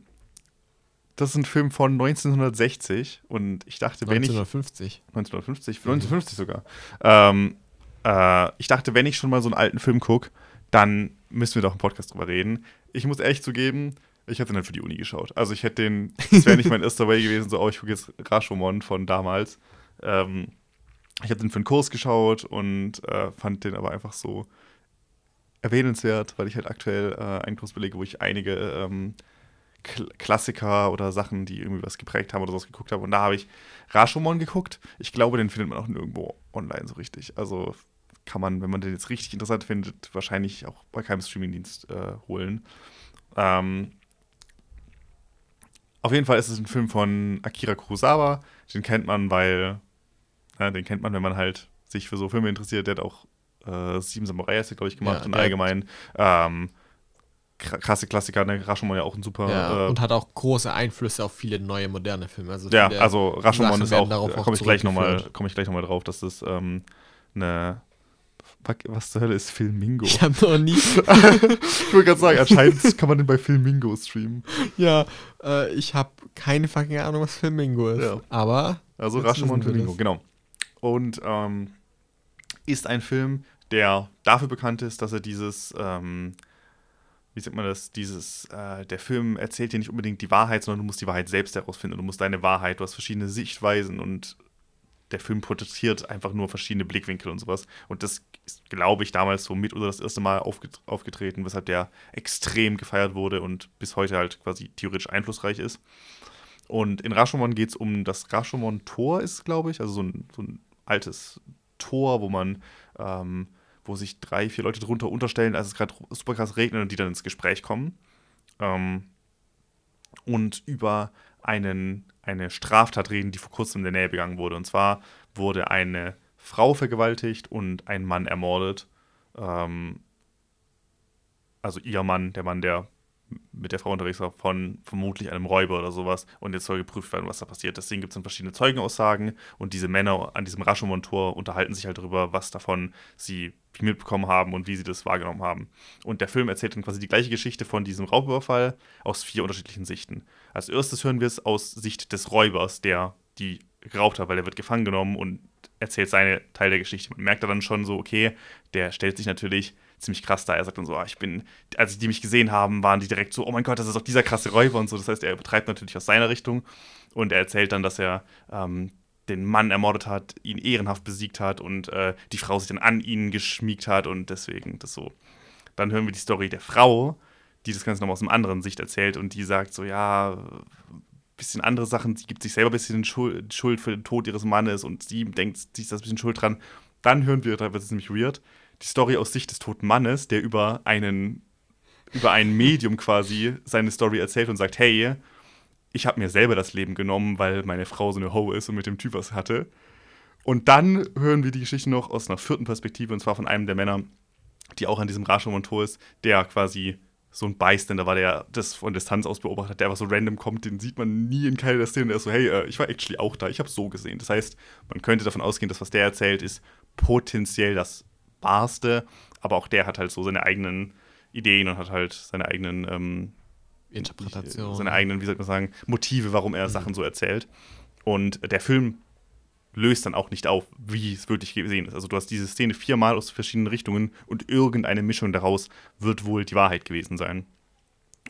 das ist ein Film von 1960 und ich dachte, wenn 1950. ich 1950. 1950 sogar. Ähm, äh, ich dachte, wenn ich schon mal so einen alten Film gucke, dann müssen wir doch im Podcast drüber reden. Ich muss echt zugeben, ich hätte den halt für die Uni geschaut. Also ich hätte den, das wäre nicht mein erster Way gewesen, so, oh, ich gucke jetzt Rashomon von damals. Ähm, ich habe den für einen Kurs geschaut und äh, fand den aber einfach so erwähnenswert, weil ich halt aktuell äh, einen Kurs belege, wo ich einige ähm, Klassiker oder Sachen, die irgendwie was geprägt haben oder sowas geguckt habe. Und da habe ich Rashomon geguckt. Ich glaube, den findet man auch nirgendwo online so richtig. Also kann man, wenn man den jetzt richtig interessant findet, wahrscheinlich auch bei keinem Streamingdienst äh, holen. Ähm, auf jeden Fall ist es ein Film von Akira Kurosawa. Den kennt man, weil, ja, den kennt man, wenn man halt sich für so Filme interessiert. Der hat auch äh, Sieben Samurai, glaube ich, gemacht ja, und allgemein. Ähm, krasse Klassiker, ne? Rashomon ja auch ein super. Ja, äh, und hat auch große Einflüsse auf viele neue moderne Filme. Also ja, also Rashomon ist auch, da komme ich, gleich noch mal, komm ich gleich nochmal drauf, dass das ähm, eine. Was zur Hölle ist Filmingo? Ich habe noch nie. ich wollte gerade sagen, anscheinend kann man den bei Filmingo streamen. Ja, äh, ich habe keine fucking Ahnung, was Filmingo ist. Ja. Aber. Also Rashomon Filmingo, genau. Und ähm, ist ein Film, der dafür bekannt ist, dass er dieses. Ähm, wie sagt man das, dieses, äh, der Film erzählt dir nicht unbedingt die Wahrheit, sondern du musst die Wahrheit selbst herausfinden du musst deine Wahrheit, du hast verschiedene Sichtweisen und der Film porträtiert einfach nur verschiedene Blickwinkel und sowas. Und das ist, glaube ich, damals so mit oder das erste Mal aufget aufgetreten, weshalb der extrem gefeiert wurde und bis heute halt quasi theoretisch einflussreich ist. Und in Rashomon geht es um das Rashomon-Tor, ist glaube ich, also so ein, so ein altes Tor, wo man ähm, wo sich drei, vier Leute drunter unterstellen, als es gerade super krass regnet und die dann ins Gespräch kommen. Ähm, und über einen, eine Straftat reden, die vor kurzem in der Nähe begangen wurde. Und zwar wurde eine Frau vergewaltigt und ein Mann ermordet. Ähm, also ihr Mann, der Mann, der mit der Frau unterwegs war, von vermutlich einem Räuber oder sowas. Und jetzt soll geprüft werden, was da passiert. Deswegen gibt es dann verschiedene Zeugenaussagen und diese Männer an diesem Rashomon-Tor unterhalten sich halt darüber, was davon sie mitbekommen haben und wie sie das wahrgenommen haben. Und der Film erzählt dann quasi die gleiche Geschichte von diesem Raubüberfall aus vier unterschiedlichen Sichten. Als erstes hören wir es aus Sicht des Räubers, der die geraubt hat, weil er wird gefangen genommen und erzählt seine Teil der Geschichte. Man merkt da dann schon so, okay, der stellt sich natürlich ziemlich krass da. Er sagt dann so, ah, ich bin, als die mich gesehen haben, waren die direkt so, oh mein Gott, das ist doch dieser krasse Räuber und so. Das heißt, er betreibt natürlich aus seiner Richtung und er erzählt dann, dass er ähm, den Mann ermordet hat, ihn ehrenhaft besiegt hat und äh, die Frau sich dann an ihn geschmiegt hat und deswegen das so. Dann hören wir die Story der Frau, die das Ganze nochmal aus einer anderen Sicht erzählt und die sagt so, ja, bisschen andere Sachen, sie gibt sich selber ein bisschen Schuld, für den Tod ihres Mannes und sie denkt, sie ist da ein bisschen schuld dran. Dann hören wir, da wird es nämlich weird, die Story aus Sicht des toten Mannes, der über einen über ein Medium quasi seine Story erzählt und sagt, hey, ich habe mir selber das Leben genommen, weil meine Frau so eine Ho ist und mit dem Typ was hatte. Und dann hören wir die Geschichte noch aus einer vierten Perspektive, und zwar von einem der Männer, die auch an diesem Rashomon-Tor ist, der quasi so ein Bystander war, der das von Distanz aus beobachtet, der einfach so random kommt, den sieht man nie in keiner der Szenen. Der ist so, hey, äh, ich war actually auch da, ich habe so gesehen. Das heißt, man könnte davon ausgehen, dass was der erzählt, ist potenziell das Wahrste, aber auch der hat halt so seine eigenen Ideen und hat halt seine eigenen ähm, Interpretation. Seine eigenen, wie soll man sagen, Motive, warum er mhm. Sachen so erzählt. Und der Film löst dann auch nicht auf, wie es wirklich gesehen ist. Also du hast diese Szene viermal aus verschiedenen Richtungen und irgendeine Mischung daraus wird wohl die Wahrheit gewesen sein.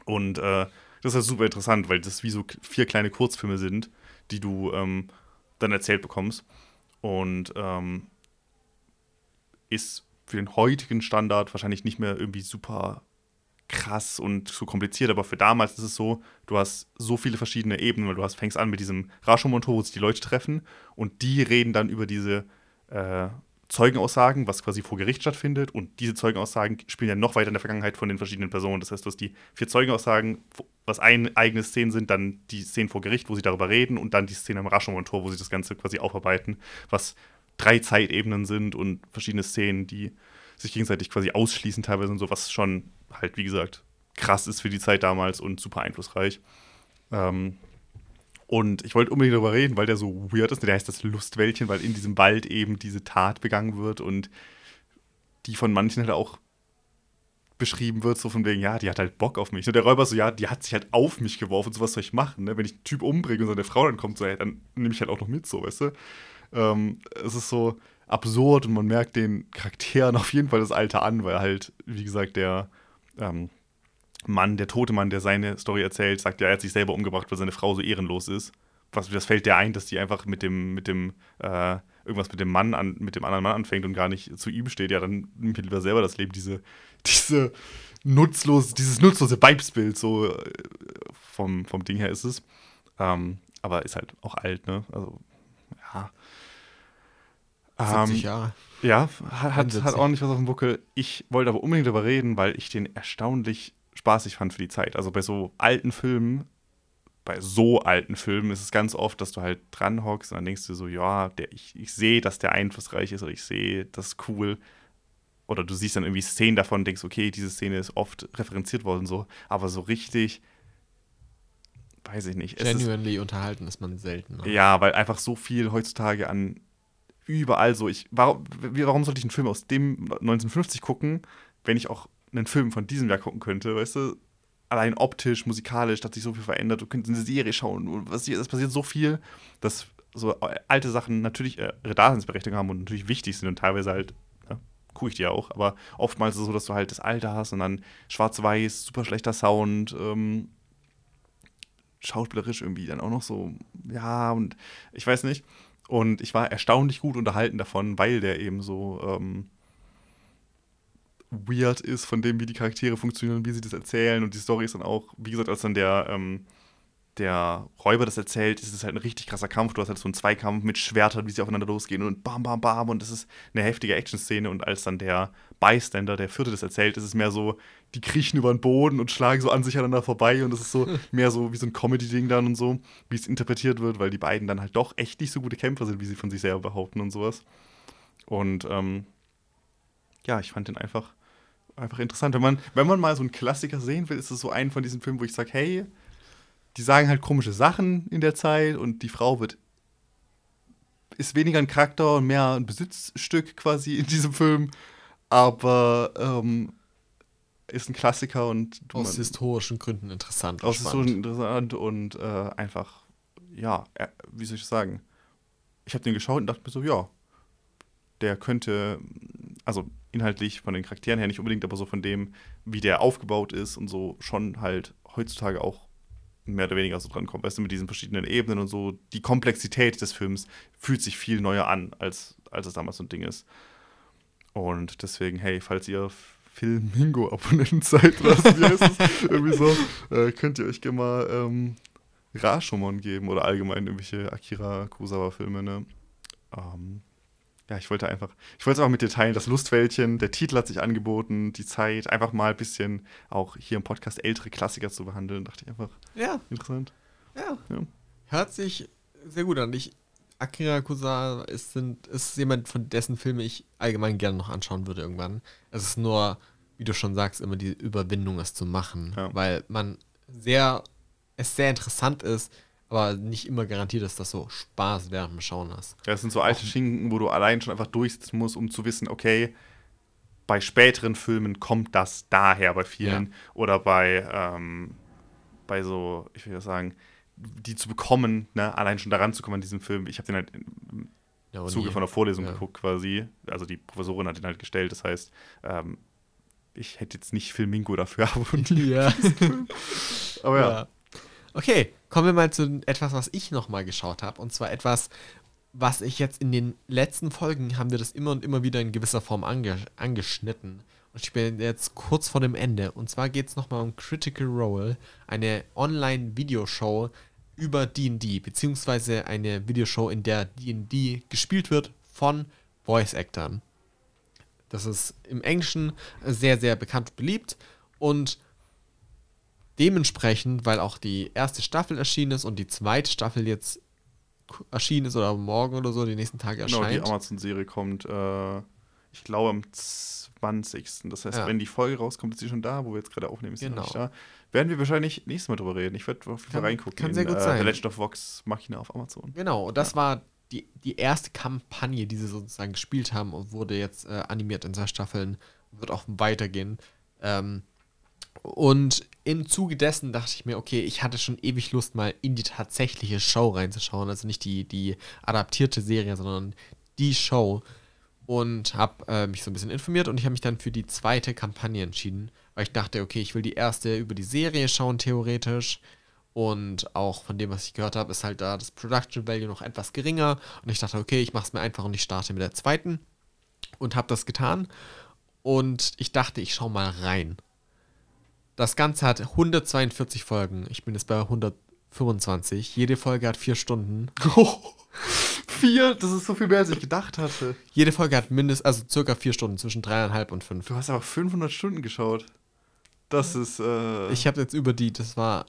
Und äh, das ist super interessant, weil das wie so vier kleine Kurzfilme sind, die du ähm, dann erzählt bekommst. Und ähm, ist für den heutigen Standard wahrscheinlich nicht mehr irgendwie super krass und so kompliziert, aber für damals ist es so, du hast so viele verschiedene Ebenen, weil du hast, fängst an mit diesem Rashomon-Tor, wo sich die Leute treffen und die reden dann über diese äh, Zeugenaussagen, was quasi vor Gericht stattfindet und diese Zeugenaussagen spielen ja noch weiter in der Vergangenheit von den verschiedenen Personen. Das heißt, du hast die vier Zeugenaussagen, was ein eigene Szenen sind, dann die Szenen vor Gericht, wo sie darüber reden und dann die Szene am Rashomon-Tor, wo sie das Ganze quasi aufarbeiten, was drei Zeitebenen sind und verschiedene Szenen, die sich gegenseitig quasi ausschließen teilweise und so, was schon halt, wie gesagt, krass ist für die Zeit damals und super einflussreich. Ähm, und ich wollte unbedingt darüber reden, weil der so weird ist. Der heißt das Lustwäldchen, weil in diesem Wald eben diese Tat begangen wird und die von manchen halt auch beschrieben wird, so von wegen, ja, die hat halt Bock auf mich. Und der Räuber so, ja, die hat sich halt auf mich geworfen, so was soll ich machen, ne? Wenn ich einen Typ umbringe und so eine Frau dann kommt, so, ja, dann nehme ich halt auch noch mit, so, weißt du? Ähm, es ist so, absurd und man merkt den Charakteren auf jeden Fall das Alter an, weil halt, wie gesagt, der ähm, Mann, der tote Mann, der seine Story erzählt, sagt ja, er hat sich selber umgebracht, weil seine Frau so ehrenlos ist. Was, das fällt der ein, dass die einfach mit dem, mit dem, äh, irgendwas mit dem Mann an, mit dem anderen Mann anfängt und gar nicht zu ihm steht. Ja, dann nimmt er lieber selber das Leben, diese, diese nutzlos, dieses nutzlose Vibesbild, so äh, vom, vom Ding her ist es. Ähm, aber ist halt auch alt, ne? Also, ja. 70 ähm, Jahre. Ja, hat, hat ordentlich was auf dem Buckel. Ich wollte aber unbedingt darüber reden, weil ich den erstaunlich spaßig fand für die Zeit. Also bei so alten Filmen, bei so alten Filmen ist es ganz oft, dass du halt dran hockst und dann denkst du so, ja, der, ich, ich sehe, dass der einflussreich ist oder ich sehe, das ist cool. Oder du siehst dann irgendwie Szenen davon und denkst, okay, diese Szene ist oft referenziert worden, so, aber so richtig, weiß ich nicht. Genuinely ist, unterhalten ist man selten. Ne? Ja, weil einfach so viel heutzutage an überall so. Ich, warum, warum sollte ich einen Film aus dem 1950 gucken, wenn ich auch einen Film von diesem Jahr gucken könnte, weißt du? Allein optisch, musikalisch, hat sich so viel verändert. Du könntest eine Serie schauen. Was, es passiert so viel, dass so alte Sachen natürlich äh, ihre Daseinsberechtigung haben und natürlich wichtig sind und teilweise halt, ja, gucke ich dir auch, aber oftmals ist es so, dass du halt das Alter hast und dann schwarz-weiß, super schlechter Sound, ähm, schauspielerisch irgendwie dann auch noch so, ja, und ich weiß nicht. Und ich war erstaunlich gut unterhalten davon, weil der eben so ähm, weird ist von dem, wie die Charaktere funktionieren, wie sie das erzählen. Und die Story ist dann auch, wie gesagt, als dann der, ähm, der Räuber das erzählt, ist es halt ein richtig krasser Kampf. Du hast halt so einen Zweikampf mit Schwertern, wie sie aufeinander losgehen und bam, bam, bam. Und das ist eine heftige Action-Szene. Und als dann der Bystander, der Vierte, das erzählt, ist es mehr so, die kriechen über den Boden und schlagen so an sich aneinander vorbei. Und das ist so mehr so wie so ein Comedy-Ding dann und so, wie es interpretiert wird, weil die beiden dann halt doch echt nicht so gute Kämpfer sind, wie sie von sich selber behaupten und sowas. Und ähm, ja, ich fand den einfach, einfach interessant. Wenn man, wenn man mal so einen Klassiker sehen will, ist es so ein von diesen Filmen, wo ich sage, hey, die sagen halt komische Sachen in der Zeit und die Frau wird ist weniger ein Charakter und mehr ein Besitzstück quasi in diesem Film, aber ähm, ist ein Klassiker und aus man, historischen Gründen interessant. Aus historischen Gründen interessant und äh, einfach, ja, äh, wie soll ich sagen? Ich habe den geschaut und dachte mir so, ja, der könnte, also inhaltlich von den Charakteren her nicht unbedingt, aber so von dem, wie der aufgebaut ist und so schon halt heutzutage auch mehr oder weniger so dran kommt. Weißt du, mit diesen verschiedenen Ebenen und so, die Komplexität des Films fühlt sich viel neuer an, als, als es damals so ein Ding ist. Und deswegen, hey, falls ihr Filmingo-Abonnenten seid, was es? Irgendwie so, äh, könnt ihr euch gerne mal ähm, Rashomon geben oder allgemein irgendwelche Akira Kurosawa-Filme, ne? Ähm, ja, ich wollte einfach, ich wollte es auch mit dir teilen, das Lustwäldchen, der Titel hat sich angeboten, die Zeit, einfach mal ein bisschen auch hier im Podcast ältere Klassiker zu behandeln, dachte ich einfach. Ja. Interessant. Ja. ja. Hört sich sehr gut an. Ich, Akira Kurosawa ist, sind, ist jemand, von dessen Filme ich allgemein gerne noch anschauen würde irgendwann. Es ist nur, wie du schon sagst, immer die Überwindung, es zu machen, ja. weil man sehr, es sehr interessant ist, aber nicht immer garantiert dass so Spaß während dem Schauen hast. Ja, es sind so alte Schinken, wo du allein schon einfach durchsitzen musst, um zu wissen, okay, bei späteren Filmen kommt das daher bei vielen. Ja. Oder bei, ähm, bei so, ich will ja sagen, die zu bekommen, ne, allein schon daran zu kommen an diesem Film. Ich habe den halt im ja, Zuge nie. von der Vorlesung ja. geguckt quasi. Also die Professorin hat den halt gestellt. Das heißt, ähm, ich hätte jetzt nicht Filmingo dafür abonniert. Ja. Aber ja. Okay, kommen wir mal zu etwas, was ich nochmal geschaut habe. Und zwar etwas, was ich jetzt in den letzten Folgen haben wir das immer und immer wieder in gewisser Form ange angeschnitten. Und ich bin jetzt kurz vor dem Ende. Und zwar geht es nochmal um Critical Role, eine Online-Videoshow über DD, beziehungsweise eine Videoshow, in der DD gespielt wird von Voice-Actern. Das ist im Englischen sehr, sehr bekannt und beliebt. Und dementsprechend, weil auch die erste Staffel erschienen ist und die zweite Staffel jetzt erschienen ist oder morgen oder so, die nächsten Tage erscheint. Genau, die Amazon-Serie kommt, äh, ich glaube, am 20. Das heißt, ja. wenn die Folge rauskommt, ist sie schon da, wo wir jetzt gerade aufnehmen, ist genau. nicht da. Werden wir wahrscheinlich nächstes Mal drüber reden. Ich werde auf jeden Fall reingucken. Kann sehr gut in, sein. The Legend of Vox Machina auf Amazon. Genau, und das ja. war die, die erste Kampagne, die sie sozusagen gespielt haben und wurde jetzt äh, animiert in zwei Staffeln. Wird auch weitergehen. Ähm, und im Zuge dessen dachte ich mir, okay, ich hatte schon ewig Lust, mal in die tatsächliche Show reinzuschauen. Also nicht die, die adaptierte Serie, sondern die Show. Und habe äh, mich so ein bisschen informiert und ich habe mich dann für die zweite Kampagne entschieden, weil ich dachte, okay, ich will die erste über die Serie schauen, theoretisch. Und auch von dem, was ich gehört habe, ist halt da das Production Value noch etwas geringer. Und ich dachte, okay, ich mache es mir einfach und ich starte mit der zweiten. Und habe das getan. Und ich dachte, ich schaue mal rein. Das Ganze hat 142 Folgen. Ich bin jetzt bei 125. Jede Folge hat vier Stunden. Oh, vier? Das ist so viel mehr, als ich gedacht hatte. Jede Folge hat mindestens, also circa vier Stunden, zwischen dreieinhalb und fünf. Du hast aber 500 Stunden geschaut. Das ist. Äh ich habe jetzt über die, das war.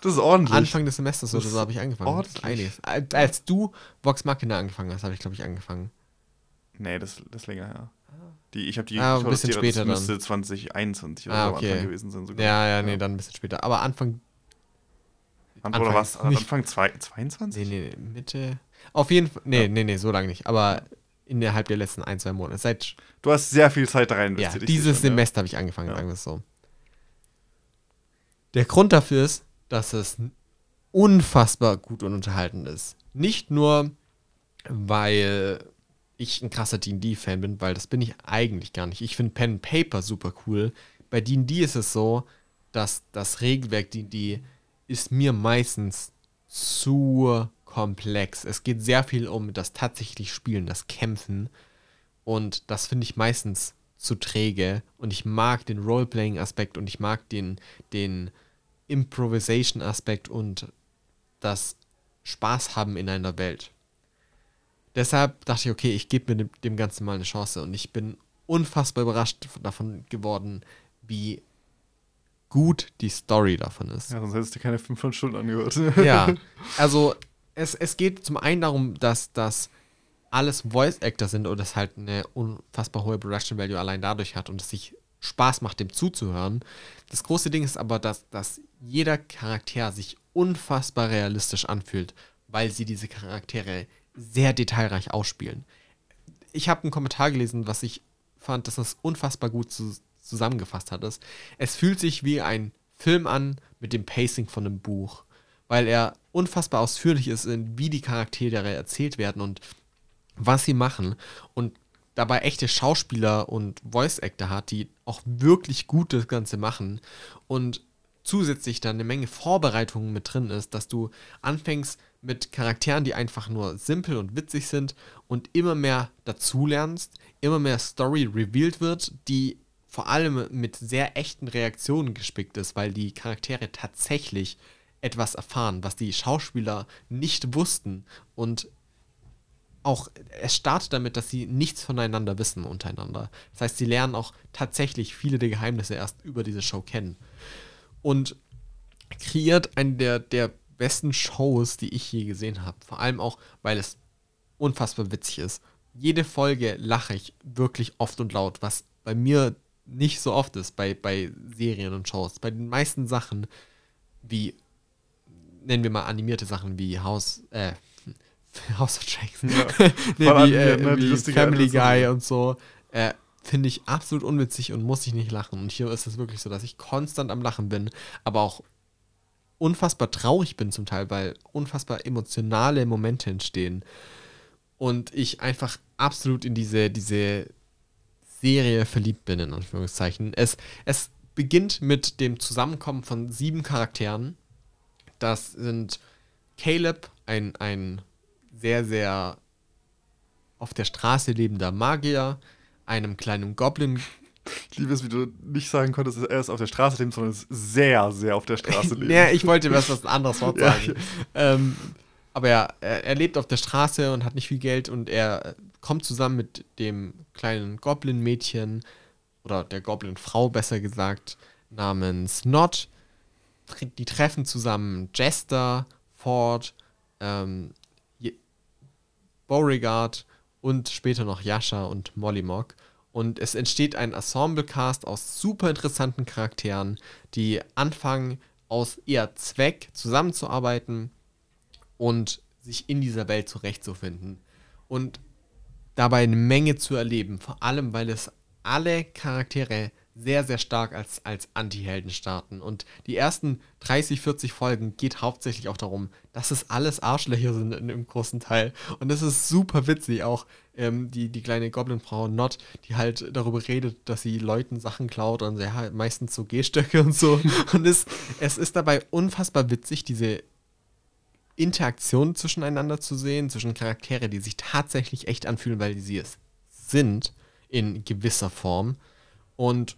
das ist ordentlich. Anfang des Semesters oder so habe ich angefangen. Ordentlich. Als du Vox Machina angefangen hast, habe ich, glaube ich, angefangen. Nee, das, das ist länger her. Die, ich habe die ah, ein bisschen das später das müsste 2021 oder ah, okay. Anfang gewesen sein. Sogar. Ja, ja, nee, ja. dann ein bisschen später. Aber Anfang. Anfang oder was? Anfang 22? Nee, nee, Mitte. Auf jeden Fall. Nee, ja. nee, nee, so lange nicht. Aber innerhalb der letzten ein, zwei Monate. Seit. Du hast sehr viel Zeit da rein investiert. Ja, dieses schon, Semester ja. habe ich angefangen, sagen wir es so. Der Grund dafür ist, dass es unfassbar gut und unterhaltend ist. Nicht nur, weil ich ein krasser D&D-Fan bin, weil das bin ich eigentlich gar nicht. Ich finde Pen Paper super cool. Bei D&D ist es so, dass das Regelwerk D&D ist mir meistens zu komplex. Es geht sehr viel um das tatsächlich Spielen, das Kämpfen und das finde ich meistens zu träge und ich mag den Roleplaying-Aspekt und ich mag den, den Improvisation-Aspekt und das Spaß haben in einer Welt. Deshalb dachte ich, okay, ich gebe mir dem, dem, Ganzen mal eine Chance. Und ich bin unfassbar überrascht davon geworden, wie gut die Story davon ist. Ja, sonst hättest du keine 500 Stunden angehört. ja, also es, es geht zum einen darum, dass das alles Voice Actor sind und es halt eine unfassbar hohe Production Value allein dadurch hat und es sich Spaß macht, dem zuzuhören. Das große Ding ist aber, dass, dass jeder Charakter sich unfassbar realistisch anfühlt, weil sie diese Charaktere sehr detailreich ausspielen. Ich habe einen Kommentar gelesen, was ich fand, dass das unfassbar gut zu, zusammengefasst hat. Es fühlt sich wie ein Film an mit dem Pacing von einem Buch, weil er unfassbar ausführlich ist, in wie die Charaktere erzählt werden und was sie machen und dabei echte Schauspieler und Voice Actor hat, die auch wirklich gut das Ganze machen und zusätzlich dann eine Menge Vorbereitungen mit drin ist, dass du anfängst mit Charakteren, die einfach nur simpel und witzig sind und immer mehr dazulernst, immer mehr Story revealed wird, die vor allem mit sehr echten Reaktionen gespickt ist, weil die Charaktere tatsächlich etwas erfahren, was die Schauspieler nicht wussten und auch, es startet damit, dass sie nichts voneinander wissen untereinander. Das heißt, sie lernen auch tatsächlich viele der Geheimnisse erst über diese Show kennen. Und kreiert eine der, der besten Shows, die ich je gesehen habe. Vor allem auch, weil es unfassbar witzig ist. Jede Folge lache ich wirklich oft und laut, was bei mir nicht so oft ist bei, bei Serien und Shows. Bei den meisten Sachen, wie, nennen wir mal animierte Sachen wie House, äh, House of Jackson, ja. nee, wie, äh, ne, wie Family Guy und so, äh, finde ich absolut unwitzig und muss ich nicht lachen. Und hier ist es wirklich so, dass ich konstant am Lachen bin, aber auch unfassbar traurig bin zum Teil, weil unfassbar emotionale Momente entstehen. Und ich einfach absolut in diese, diese Serie verliebt bin, in Anführungszeichen. Es, es beginnt mit dem Zusammenkommen von sieben Charakteren. Das sind Caleb, ein, ein sehr, sehr auf der Straße lebender Magier, einem kleinen Goblin ich liebe es, wie du nicht sagen konntest, dass er ist auf der Straße lebt, sondern ist sehr, sehr auf der Straße lebt. ja, ich wollte was, was anderes Wort sagen. Ja. Ähm, aber ja, er, er, lebt auf der Straße und hat nicht viel Geld und er kommt zusammen mit dem kleinen Goblin-Mädchen oder der Goblin-Frau besser gesagt, namens Nod. Die treffen zusammen Jester, Ford, ähm, Beauregard und später noch Yasha und Mollymog und es entsteht ein Ensemble-Cast aus super interessanten Charakteren, die anfangen, aus eher Zweck zusammenzuarbeiten und sich in dieser Welt zurechtzufinden. Und dabei eine Menge zu erleben, vor allem weil es alle Charaktere sehr, sehr stark als, als Anti-Helden starten. Und die ersten 30, 40 Folgen geht hauptsächlich auch darum, dass es alles Arschlöcher sind in dem großen Teil. Und das ist super witzig. Auch ähm, die, die kleine Goblin-Frau Not, die halt darüber redet, dass sie Leuten Sachen klaut und ja, meistens so Gehstöcke und so. und es, es ist dabei unfassbar witzig, diese Interaktion zwischeneinander zu sehen, zwischen Charaktere, die sich tatsächlich echt anfühlen, weil sie es sind, in gewisser Form. Und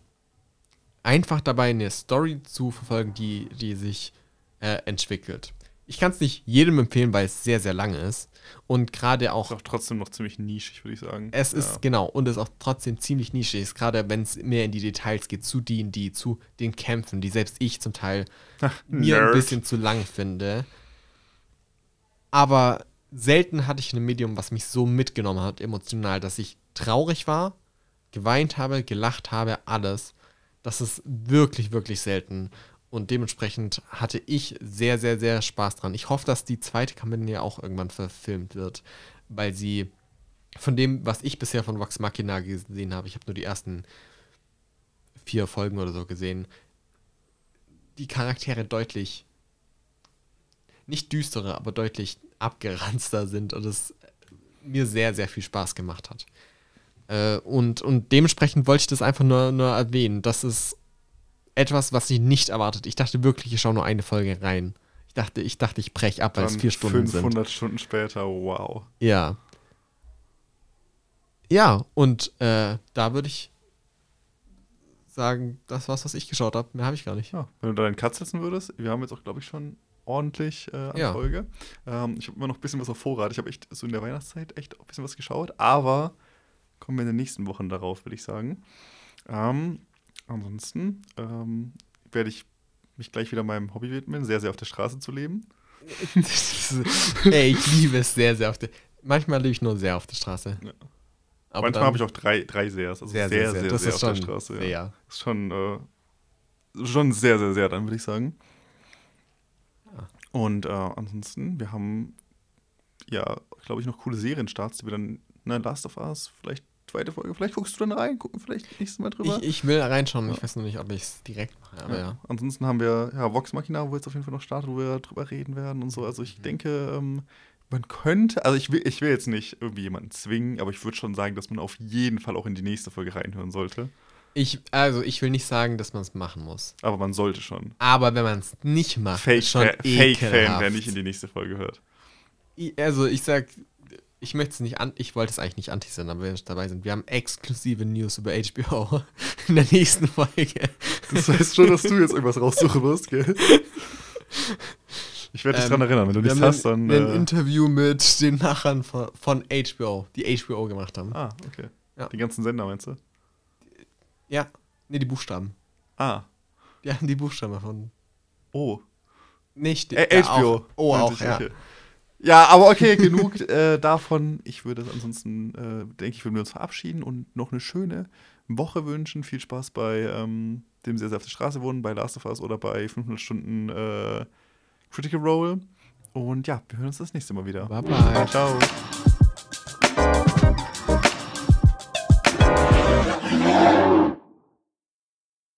einfach dabei eine Story zu verfolgen, die, die sich äh, entwickelt. Ich kann es nicht jedem empfehlen, weil es sehr, sehr lang ist. Und gerade auch. Ist auch trotzdem noch ziemlich nischig, würde ich sagen. Es ja. ist, genau, und es ist auch trotzdem ziemlich nischig ist, gerade wenn es mehr in die Details geht, zu denen, die zu den Kämpfen, die selbst ich zum Teil Ach, mir Nerd. ein bisschen zu lang finde. Aber selten hatte ich ein Medium, was mich so mitgenommen hat, emotional, dass ich traurig war, geweint habe, gelacht habe, alles. Das ist wirklich, wirklich selten. Und dementsprechend hatte ich sehr, sehr, sehr Spaß dran. Ich hoffe, dass die zweite Kampagne auch irgendwann verfilmt wird, weil sie von dem, was ich bisher von Vox Machina gesehen habe, ich habe nur die ersten vier Folgen oder so gesehen, die Charaktere deutlich nicht düstere, aber deutlich abgeranzter sind und es mir sehr, sehr viel Spaß gemacht hat. Äh, und, und dementsprechend wollte ich das einfach nur, nur erwähnen. Das ist etwas, was ich nicht erwartet. Ich dachte wirklich, ich schaue nur eine Folge rein. Ich dachte, ich dachte, ich breche ab, weil es vier Stunden 500 sind. 500 Stunden später, wow. Ja. Ja, und äh, da würde ich sagen, das war's, was ich geschaut habe. Mehr habe ich gar nicht. Ja, wenn du da deinen Cut setzen würdest, wir haben jetzt auch, glaube ich, schon ordentlich äh, an ja. Folge. Ähm, ich habe immer noch ein bisschen was auf Vorrat. Ich habe echt so in der Weihnachtszeit echt auch ein bisschen was geschaut, aber kommen wir in den nächsten Wochen darauf, würde ich sagen. Ähm, ansonsten ähm, werde ich mich gleich wieder meinem Hobby widmen, sehr, sehr auf der Straße zu leben. Ey, ich liebe es sehr, sehr auf der Manchmal lebe ich nur sehr auf der Straße. Ja. Manchmal habe ich auch drei, drei Sehrs. Also sehr, sehr, sehr, sehr, das sehr ist auf der Straße. Sehr. Ja. Ist schon, äh, schon sehr, sehr, sehr dann, würde ich sagen. Ja. Und äh, ansonsten, wir haben ja, glaube ich, noch coole Serienstarts, die wir dann, ne, Last of Us, vielleicht zweite Folge. Vielleicht guckst du dann rein, gucken vielleicht nächstes Mal drüber. Ich, ich will reinschauen, ja. ich weiß noch nicht, ob ich es direkt mache, aber ja. ja. Ansonsten haben wir ja, Vox Machina, wo jetzt auf jeden Fall noch startet, wo wir drüber reden werden und so. Also ich mhm. denke, ähm, man könnte, also ich will, ich will jetzt nicht irgendwie jemanden zwingen, aber ich würde schon sagen, dass man auf jeden Fall auch in die nächste Folge reinhören sollte. Ich, also ich will nicht sagen, dass man es machen muss. Aber man sollte schon. Aber wenn man es nicht macht, Fake, ist schon Fa Fake wer nicht in die nächste Folge hört. Also ich sag, ich möchte es nicht an, ich wollte es eigentlich nicht anti sein, aber wenn wir dabei sind, wir haben exklusive News über HBO in der nächsten Folge. Das heißt schon, dass du jetzt irgendwas raussuchen musst, gell? Ich werde dich Ähm, dran erinnern. Wenn du nichts hast, dann. ein, ein Äh, Interview mit den Machern von, von HBO, die HBO gemacht haben. ah, okay. Ja. Die ganzen Sender meinst du? Ja, nee, die Buchstaben. Ah, Die haben die Buchstaben von. oh. Nicht Äh, ja, HBO. Auch. Oh, auch, ja. okay. Ja, aber okay, genug äh, davon. Ich würde ansonsten, äh, denke ich, würden wir uns verabschieden und noch eine schöne Woche wünschen. Viel Spaß bei ähm, dem sehr, sehr auf der Straße wohnen, bei Last of Us oder bei 500 Stunden äh, Critical Role. Und ja, wir hören uns das nächste Mal wieder. Bye bye. Ciao.